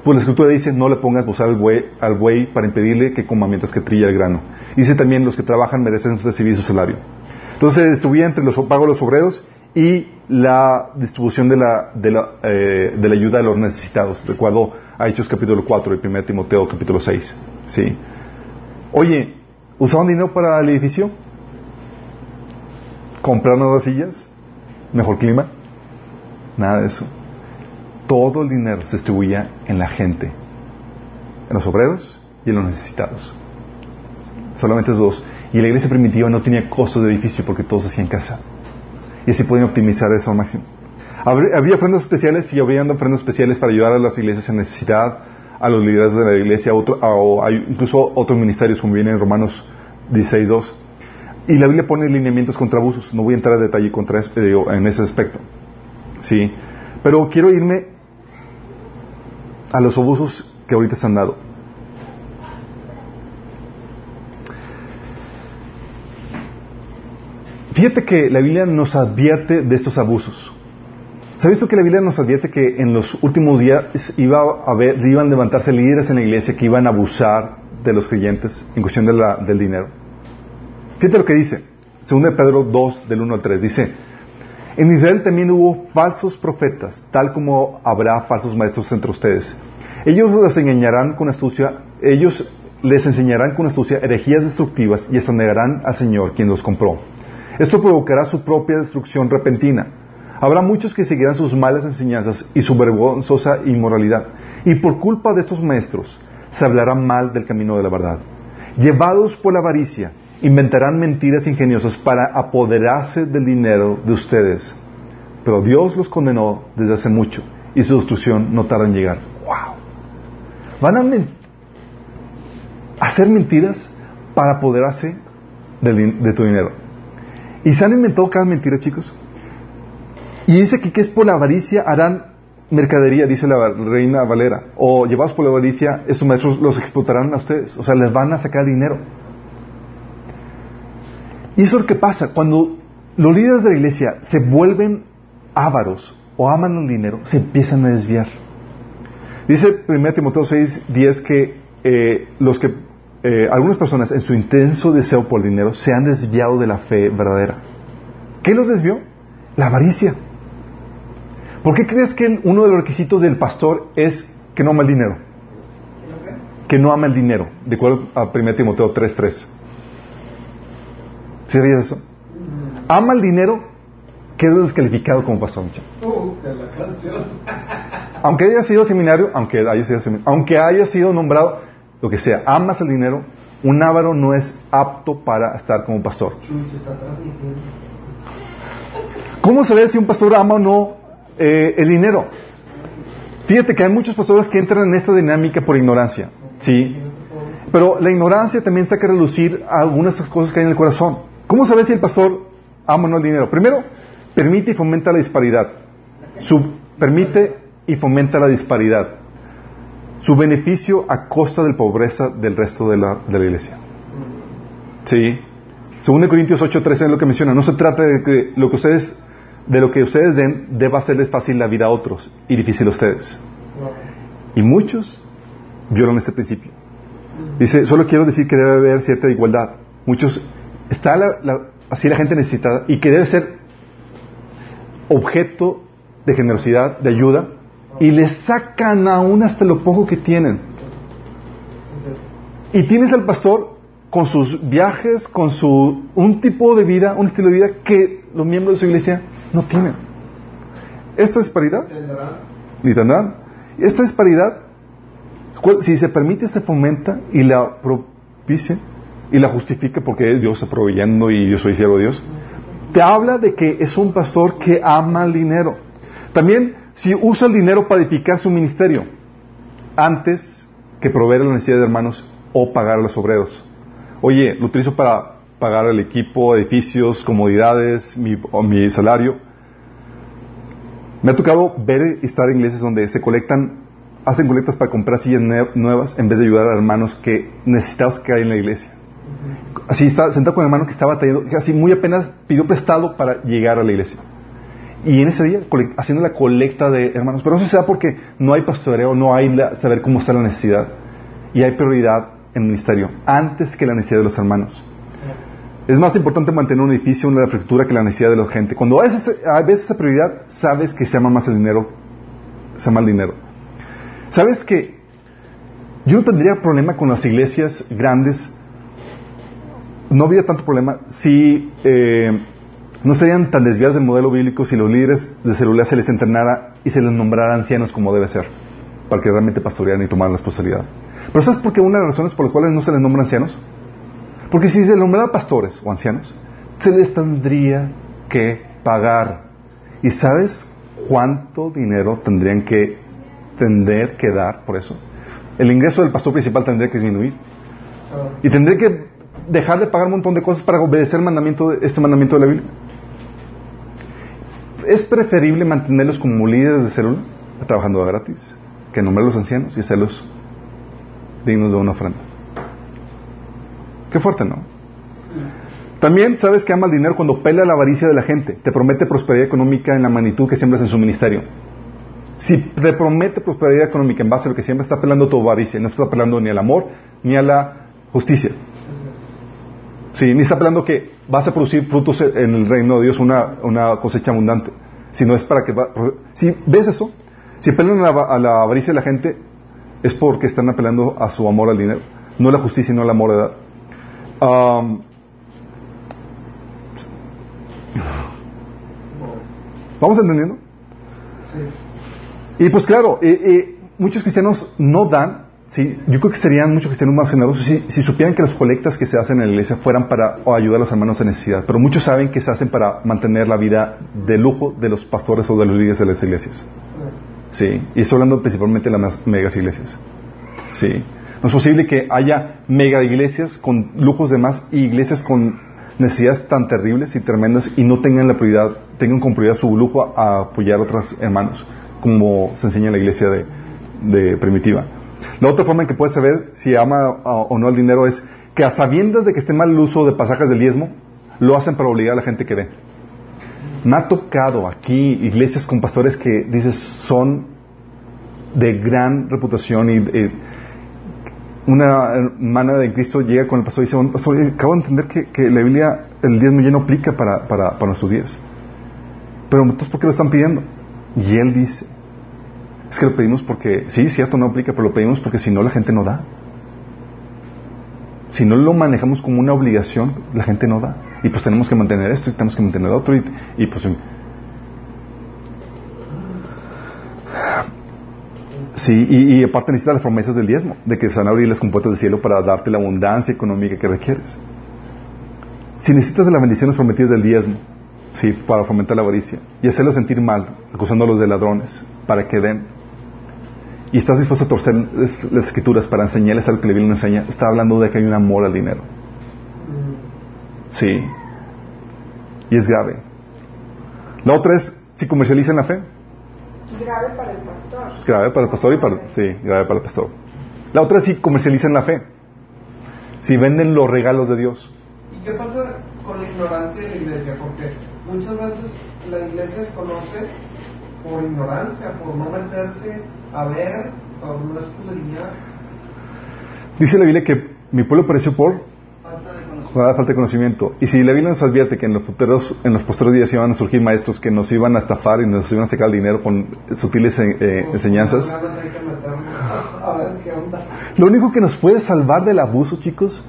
Speaker 3: Pues la escritura dice, no le pongas bozal al buey, al buey para impedirle que coma mientras que trilla el grano. Dice también, los que trabajan merecen recibir su salario. Entonces se distribuía entre los pagos de los obreros y la distribución de la, de la, eh, de la ayuda a los necesitados, de acuerdo a Hechos capítulo 4 y 1 Timoteo capítulo 6. ¿Sí? Oye, ¿usaban dinero para el edificio? ¿Comprar nuevas sillas? ¿Mejor clima? Nada de eso. Todo el dinero se distribuía en la gente, en los obreros y en los necesitados. Solamente esos dos. Y la iglesia primitiva no tenía costos de edificio porque todos hacían casa. Y así podían optimizar eso al máximo. Había ofrendas especiales y habrían ofrendas especiales para ayudar a las iglesias en necesidad, a los líderes de la iglesia, a incluso otros ministerios, como viene en Romanos 16.2. Y la Biblia pone lineamientos contra abusos. No voy a entrar a detalle contra eh, en ese aspecto. Sí. Pero quiero irme a los abusos que ahorita se han dado. Fíjate que la Biblia nos advierte de estos abusos. ¿Sabes tú que la Biblia nos advierte que en los últimos días iba a haber, iban a levantarse líderes en la iglesia que iban a abusar de los creyentes en cuestión de la- del dinero? Fíjate lo que dice, 2 de Pedro 2, del 1 al 3, dice, en Israel también hubo falsos profetas, tal como habrá falsos maestros entre ustedes. Ellos los engañarán con astucia, ellos les enseñarán con astucia herejías destructivas y hasta negarán al Señor quien los compró. Esto provocará su propia destrucción repentina. Habrá muchos que seguirán sus malas enseñanzas y su vergonzosa inmoralidad. Y por culpa de estos maestros se hablará mal del camino de la verdad. Llevados por la avaricia, inventarán mentiras ingeniosas para apoderarse del dinero de ustedes. Pero Dios los condenó desde hace mucho y su destrucción no tarda en llegar. ¡Wow! Van a hacer mentiras para apoderarse de tu dinero. Y se han inventado cada mentira, chicos. Y dice que es por la avaricia harán mercadería, dice la reina Valera. O llevados por la avaricia, esos maestros los explotarán a ustedes. O sea, les van a sacar dinero. Y eso es lo que pasa. Cuando los líderes de la iglesia se vuelven ávaros o aman el dinero, se empiezan a desviar. Dice 1 Timoteo 6, 10 que eh, los que eh, algunas personas en su intenso deseo por el dinero se han desviado de la fe verdadera. ¿Qué los desvió? La avaricia. ¿Por qué crees que uno de los requisitos del pastor es que no ama el dinero? Que no ama el dinero, de acuerdo a 1 Timoteo 3.3. ¿Sí sabías eso? Ama el dinero, queda descalificado como pastor. Aunque haya sido seminario, aunque haya sido seminario, aunque haya sido nombrado, lo que sea, amas el dinero, un ávaro no es apto para estar como pastor. ¿Cómo ve si un pastor ama o no eh, el dinero? Fíjate que hay muchos pastores que entran en esta dinámica por ignorancia, ¿sí? Pero la ignorancia también saca a relucir algunas cosas que hay en el corazón. ¿Cómo ve si el pastor ama o no el dinero? Primero, permite y fomenta la disparidad. Permite y fomenta la disparidad. Su beneficio a costa de la pobreza del resto de la, de la iglesia. Sí. Según de Corintios 8:13 es lo que menciona. No se trata de que lo que ustedes, de lo que ustedes den, deba hacerles fácil la vida a otros y difícil a ustedes. Y muchos violan este principio. Dice, solo quiero decir que debe haber cierta igualdad. Muchos, está la- la- así la gente necesitada y que debe ser objeto de generosidad, de ayuda, y le sacan aún hasta lo poco que tienen. Y tienes al pastor con sus viajes, con su un tipo de vida, un estilo de vida que los miembros de su iglesia no tienen. Esta disparidad, ni tendrán. Esta disparidad, si se permite, se fomenta y la propicia y la justifica porque Dios está proveyendo y yo soy siervo de Dios. Te habla de que es un pastor que ama el dinero. También, si usa el dinero para edificar su ministerio, antes que proveer la necesidad de hermanos o pagar a los obreros. Oye, lo utilizo para pagar el equipo, edificios, comodidades, mi, o mi salario. Me ha tocado ver y estar en iglesias donde se colectan, hacen colectas para comprar sillas nue- nuevas en vez de ayudar a hermanos que necesitados que hay en la iglesia. Así está sentado con un hermano que estaba que así muy apenas pidió prestado para llegar a la iglesia. Y en ese día haciendo la colecta de hermanos. Pero eso se da porque no hay pastoreo, no hay la- saber cómo está la necesidad. Y hay prioridad en el ministerio, antes que la necesidad de los hermanos. Es más importante mantener un edificio, una infraestructura que la necesidad de la gente. Cuando hay veces esa prioridad, sabes que se ama más el dinero, se ama el dinero. Sabes que yo no tendría problema con las iglesias grandes, no habría tanto problema si eh, no serían tan desviadas del modelo bíblico si los líderes de celular se les entrenara y se les nombrara ancianos como debe ser, para que realmente pastorearan y tomaran la responsabilidad. Pero ¿sabes por qué una de las razones por las cuales no se les nombra ancianos? Porque si se nombrara pastores o ancianos, se les tendría que pagar. ¿Y sabes ¿cuánto dinero tendrían que tender que dar por eso? El ingreso del pastor principal tendría que disminuir. Y tendría que dejar de pagar un montón de cosas para obedecer el mandamiento, este mandamiento de la Biblia. Es preferible mantenerlos como líderes de célula, trabajando de gratis, que nombrar a los ancianos y hacerlos dignos de una ofrenda. Qué fuerte, ¿no? También sabes que ama el dinero cuando pelea la avaricia de la gente. Te promete prosperidad económica en la magnitud que siembras en su ministerio. Si te promete prosperidad económica en base a lo que siempre está apelando tu avaricia, no está apelando ni al amor ni a la justicia. Sí, ni está apelando que vas a producir frutos en el reino de Dios, una, una cosecha abundante. Si no es para que... Va, si ves eso, si apelan a la, a la, avaricia de la gente, es porque están apelando a su amor al dinero, no a la justicia no al amor de edad. Um, ¿Vamos entendiendo? Sí. Y pues claro, eh, eh, muchos cristianos no dan, ¿sí? yo creo que serían muchos cristianos más generosos si, si, supieran que las colectas que se hacen en la iglesia fueran para ayudar a los hermanos en necesidad, pero muchos saben que se hacen para mantener la vida de lujo de los pastores o de los líderes de las iglesias. Sí, y estoy hablando principalmente de las megas iglesias. Sí. No es posible que haya mega iglesias con lujos de más y iglesias con necesidades tan terribles y tremendas y no tengan la prioridad, tengan como prioridad su lujo a apoyar a otros hermanos, como se enseña en la iglesia de, de primitiva. La otra forma en que puedes saber si ama o no el dinero es que a sabiendas de que esté mal el uso de pasajes del diezmo, lo hacen para obligar a la gente que dé. Me ha tocado aquí iglesias con pastores que dices son de gran reputación y, y una hermana de Cristo llega con el pastor y dice, acabo de entender que, la Biblia, el diezmo ya no aplica para, para, para nuestros días. Pero entonces, ¿por qué lo están pidiendo? Y él dice, es que lo pedimos porque, sí, cierto, no aplica, pero lo pedimos porque si no la gente no da. Si no lo manejamos como una obligación, la gente no da. Y pues tenemos que mantener esto y tenemos que mantener otro y, y pues... Sí, y, aparte necesitas las promesas del diezmo, de que se van a abrir las compuertas del cielo para darte la abundancia económica que requieres. Si necesitas de las bendiciones prometidas del diezmo, sí, para fomentar la avaricia y hacerlos sentir mal, acusándolos de ladrones, para que den, y estás dispuesto a torcer las escrituras para enseñarles algo que la Biblia no enseña, está hablando de que hay un amor al dinero. Sí. Y es grave. La otra es si comercializan la fe.
Speaker 6: Grave para el pastor.
Speaker 3: Grave para el pastor y para... Sí, grave para el pastor. La otra es si comercializan la fe. Si venden los regalos de Dios.
Speaker 4: ¿Y qué pasa con la ignorancia de la iglesia? Porque muchas veces la iglesia desconoce por ignorancia, por no meterse a ver, no.
Speaker 3: Dice la Biblia que mi pueblo pereció por falta de conocimiento. Y si la Biblia nos advierte que en los futuros, en los posteriores días iban a surgir maestros que nos iban a estafar y nos iban a sacar el dinero con sutiles eh, enseñanzas, lo único que nos puede salvar del abuso, chicos,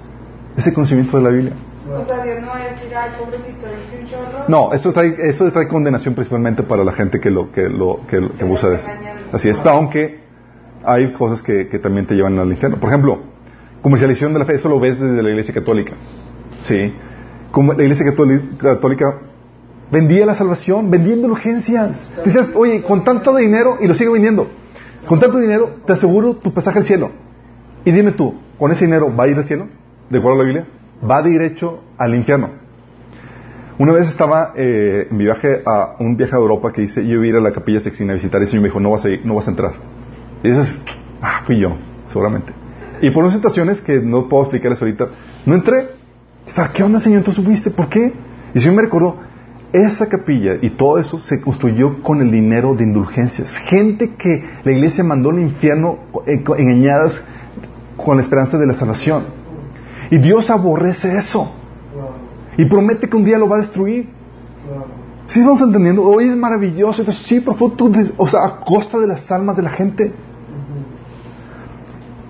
Speaker 3: es el conocimiento de la Biblia.
Speaker 6: O sea, Dios no va a decir, ay, pobrecito, es un chorro.
Speaker 3: No, esto trae, esto trae condenación principalmente para la gente que lo que lo que, que abusa de eso. Así es, aunque hay cosas que, también te llevan al infierno. Por ejemplo, comercialización de la fe, eso lo ves desde la Iglesia Católica. Sí. Como la Iglesia Católica vendía la salvación, vendiendo urgencias. Dices, oye, con tanto dinero, y lo sigue vendiendo, con tanto dinero te aseguro tu pasaje al cielo. Y dime tú, ¿con ese dinero va a ir al cielo? ¿De acuerdo a la Biblia? Va derecho al infierno. Una vez estaba eh, en mi viaje a un viaje a Europa que hice, yo iba a ir a la capilla Sextina a visitar y el Señor me dijo, no vas a ir, no vas a entrar. Y dices, ah, fui yo, seguramente. Y por unas situaciones que no puedo explicarles ahorita, no entré. Estaba, ¿qué onda, Señor? ¿Tú supiste? ¿Por qué? Y el Señor me recordó, esa capilla y todo eso se construyó con el dinero de indulgencias. Gente que la iglesia mandó al infierno engañadas con la esperanza de la salvación. Y Dios aborrece eso. Y promete que un día lo va a destruir. ¿Sí vamos entendiendo? Hoy es maravilloso. Sí, pero o sea, a costa de las almas de la gente.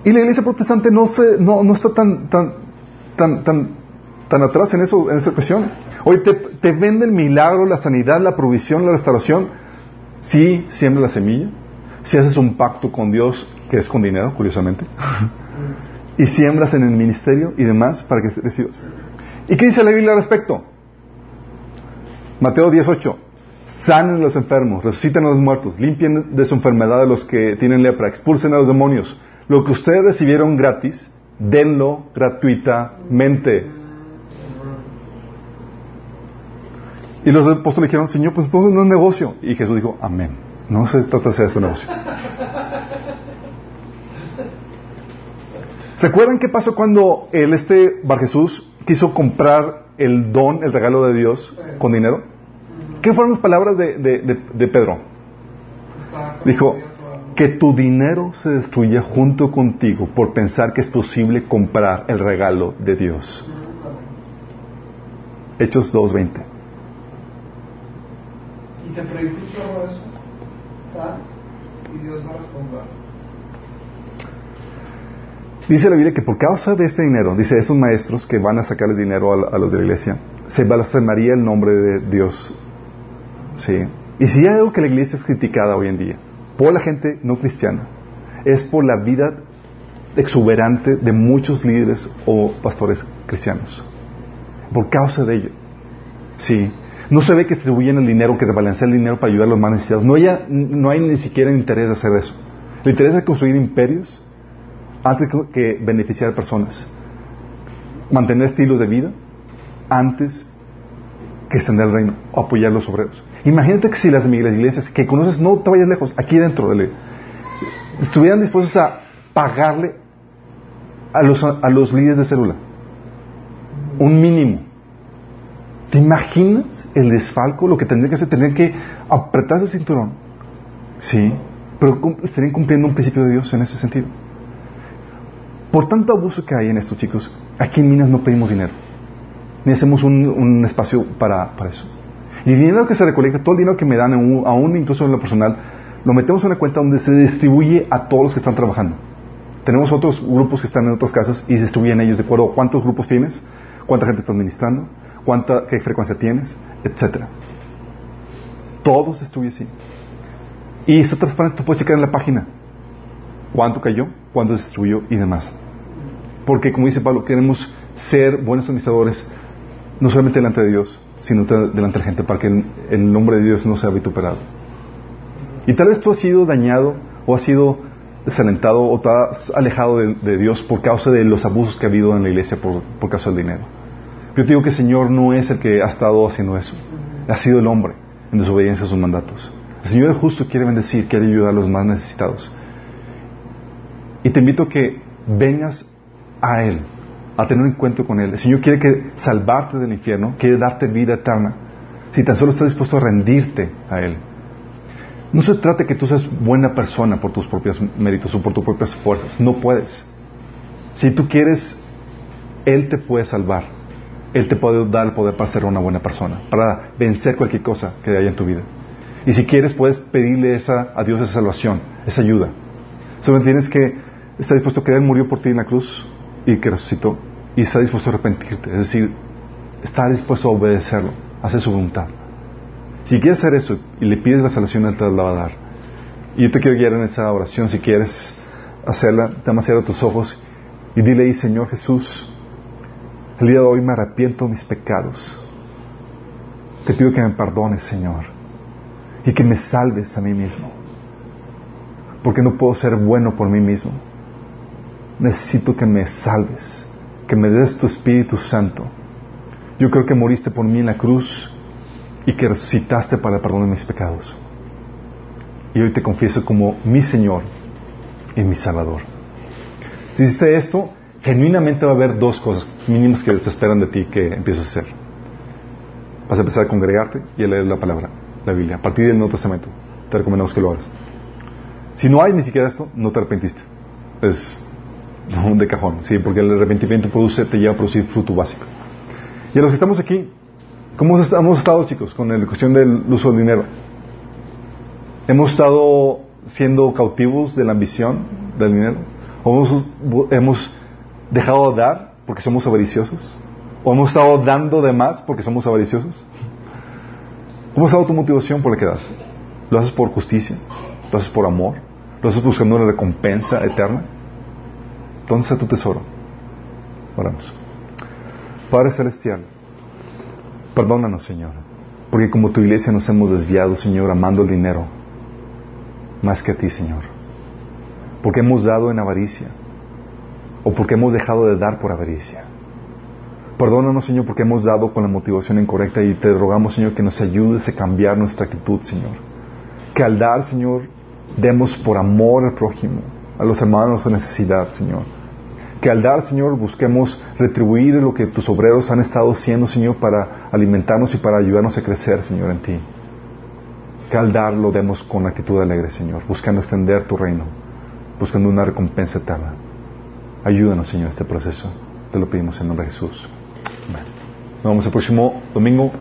Speaker 3: Y la iglesia protestante no, se, no, no está tan, tan, tan, tan, tan atrás en, eso, en esa cuestión. Hoy te, te vende el milagro, la sanidad, la provisión, la restauración. Sí, siembra la semilla. Si haces un pacto con Dios, que es con dinero, curiosamente. *laughs* y siembras en el ministerio y demás para que recibas. ¿Y qué dice la Biblia al respecto? Mateo 18. sanen a los enfermos, resuciten a los muertos, limpien de su enfermedad a los que tienen lepra, expulsen a los demonios. Lo que ustedes recibieron gratis, denlo gratuitamente. Y los apóstoles dijeron, Señor, pues todo no es negocio. Y Jesús dijo, amén. No se trata de hacer ese negocio. ¿Se acuerdan qué pasó cuando el este Bar Jesús quiso comprar el don, el regalo de Dios con dinero? ¿Qué fueron las palabras de, de, Pedro? Dijo, que tu dinero se destruya junto contigo por pensar que es posible comprar el regalo de Dios. Hechos 2.20.
Speaker 4: Y se predijo eso, y Dios va a responder.
Speaker 3: Dice la Biblia que por causa de este dinero, dice esos maestros que van a sacarles dinero a, los de la iglesia, se blasfemaría el nombre de Dios. ¿Sí? Y si hay algo que la iglesia es criticada hoy en día, por la gente no cristiana, es por la vida exuberante de muchos líderes o pastores cristianos. Por causa de ello. Sí. No se ve que distribuyen el dinero, que rebalancea el dinero para ayudar a los más necesitados. No, haya, no hay ni siquiera interés de hacer eso. El interés es construir imperios antes que beneficiar personas. Mantener estilos de vida antes que extender el reino, o apoyar a los obreros. Imagínate que si las iglesias que conoces, no te vayas lejos, aquí dentro, de estuvieran dispuestos a pagarle a los, a los líderes de célula un mínimo. ¿Te imaginas el desfalco? Lo que tendrían que hacer, tendrían que apretarse el cinturón. Sí, pero estarían cumpliendo un principio de Dios en ese sentido. Por tanto abuso que hay en esto, chicos, aquí en Minas no pedimos dinero. Ni hacemos un, espacio para, para, eso. Y el dinero que se recolecta, todo el dinero que me dan, aún incluso en lo personal, lo metemos en una cuenta donde se distribuye a todos los que están trabajando. Tenemos otros grupos que están en otras casas y se distribuyen ellos de acuerdo a cuántos grupos tienes, cuánta gente estás administrando, cuánta, qué frecuencia tienes, etcétera. Todo se distribuye así. Y está transparente, tú puedes checar en la página cuánto cayó, cuánto se distribuyó y demás. Porque, como dice Pablo, queremos ser buenos administradores, no solamente delante de Dios, sino delante de la gente, para que el, nombre de Dios no sea vituperado. Y tal vez tú has sido dañado o has sido desalentado o te has alejado de, Dios por causa de los abusos que ha habido en la iglesia por, por causa del dinero. Yo te digo que el Señor no es el que ha estado haciendo eso. Ha sido el hombre en desobediencia a sus mandatos. El Señor es justo, quiere bendecir, quiere ayudar a los más necesitados. Y te invito a que vengas a Él, a tener un encuentro con Él. El Señor quiere que salvarte del infierno, quiere darte vida eterna. Si tan solo estás dispuesto a rendirte a Él. No se trata que tú seas buena persona por tus propios méritos o por tus propias fuerzas. No puedes. Si tú quieres, Él te puede salvar. Él te puede dar el poder para ser una buena persona, para vencer cualquier cosa que haya en tu vida. Y si quieres, puedes pedirle esa, a Dios esa salvación, esa ayuda. Solo tienes que estar dispuesto a que Él murió por ti en la cruz y que resucitó. Y está dispuesto a arrepentirte. Es decir, está dispuesto a obedecerlo, a hacer su voluntad. Si quieres hacer eso y le pides la salvación, Él te la va a dar. Y yo te quiero guiar en esa oración. Si quieres hacerla, te cierra tus ojos y dile ahí, Señor Jesús, el día de hoy me arrepiento de mis pecados. Te pido que me perdones, Señor, y que me salves a mí mismo. Porque no puedo ser bueno por mí mismo. Necesito que me salves, que me des tu Espíritu Santo. Yo creo que moriste por mí en la cruz y que resucitaste para el perdón de mis pecados. Y hoy te confieso como mi Señor y mi Salvador. Si hiciste esto, genuinamente va a haber dos cosas mínimas que te esperan de ti que empieces a hacer. Vas a empezar a congregarte y a leer la palabra, la Biblia, a partir del Nuevo Testamento. Te recomendamos que lo hagas. Si no hay ni siquiera esto, no te arrepentiste. Es de cajón, sí, porque el arrepentimiento produce, te lleva a producir fruto básico. Y a los que estamos aquí, ¿cómo hemos estado, chicos, con la cuestión del uso del dinero? ¿Hemos estado siendo cautivos de la ambición del dinero? ¿O hemos, dejado de dar porque somos avariciosos? ¿O hemos estado dando de más porque somos avariciosos? ¿Cómo ha estado tu motivación por la que das? ¿Lo haces por justicia? ¿Lo haces por amor? ¿Lo haces buscando una recompensa eterna? ¿Dónde está tu tesoro? Oramos. Padre Celestial, perdónanos, Señor. Porque como tu iglesia nos hemos desviado, Señor, amando el dinero más que a ti, Señor. Porque hemos dado en avaricia. O porque hemos dejado de dar por avaricia. Perdónanos, Señor, porque hemos dado con la motivación incorrecta y te rogamos, Señor, que nos ayudes a cambiar nuestra actitud, Señor. Que al dar, Señor, demos por amor al prójimo, a los hermanos en necesidad, Señor. Que al dar, Señor, busquemos retribuir lo que tus obreros han estado haciendo, Señor, para alimentarnos y para ayudarnos a crecer, Señor, en ti. Que al dar lo demos con actitud alegre, Señor, buscando extender tu reino, buscando una recompensa eterna. Ayúdanos, Señor, a este proceso. Te lo pedimos en nombre de Jesús. Amén. Nos vemos el próximo domingo.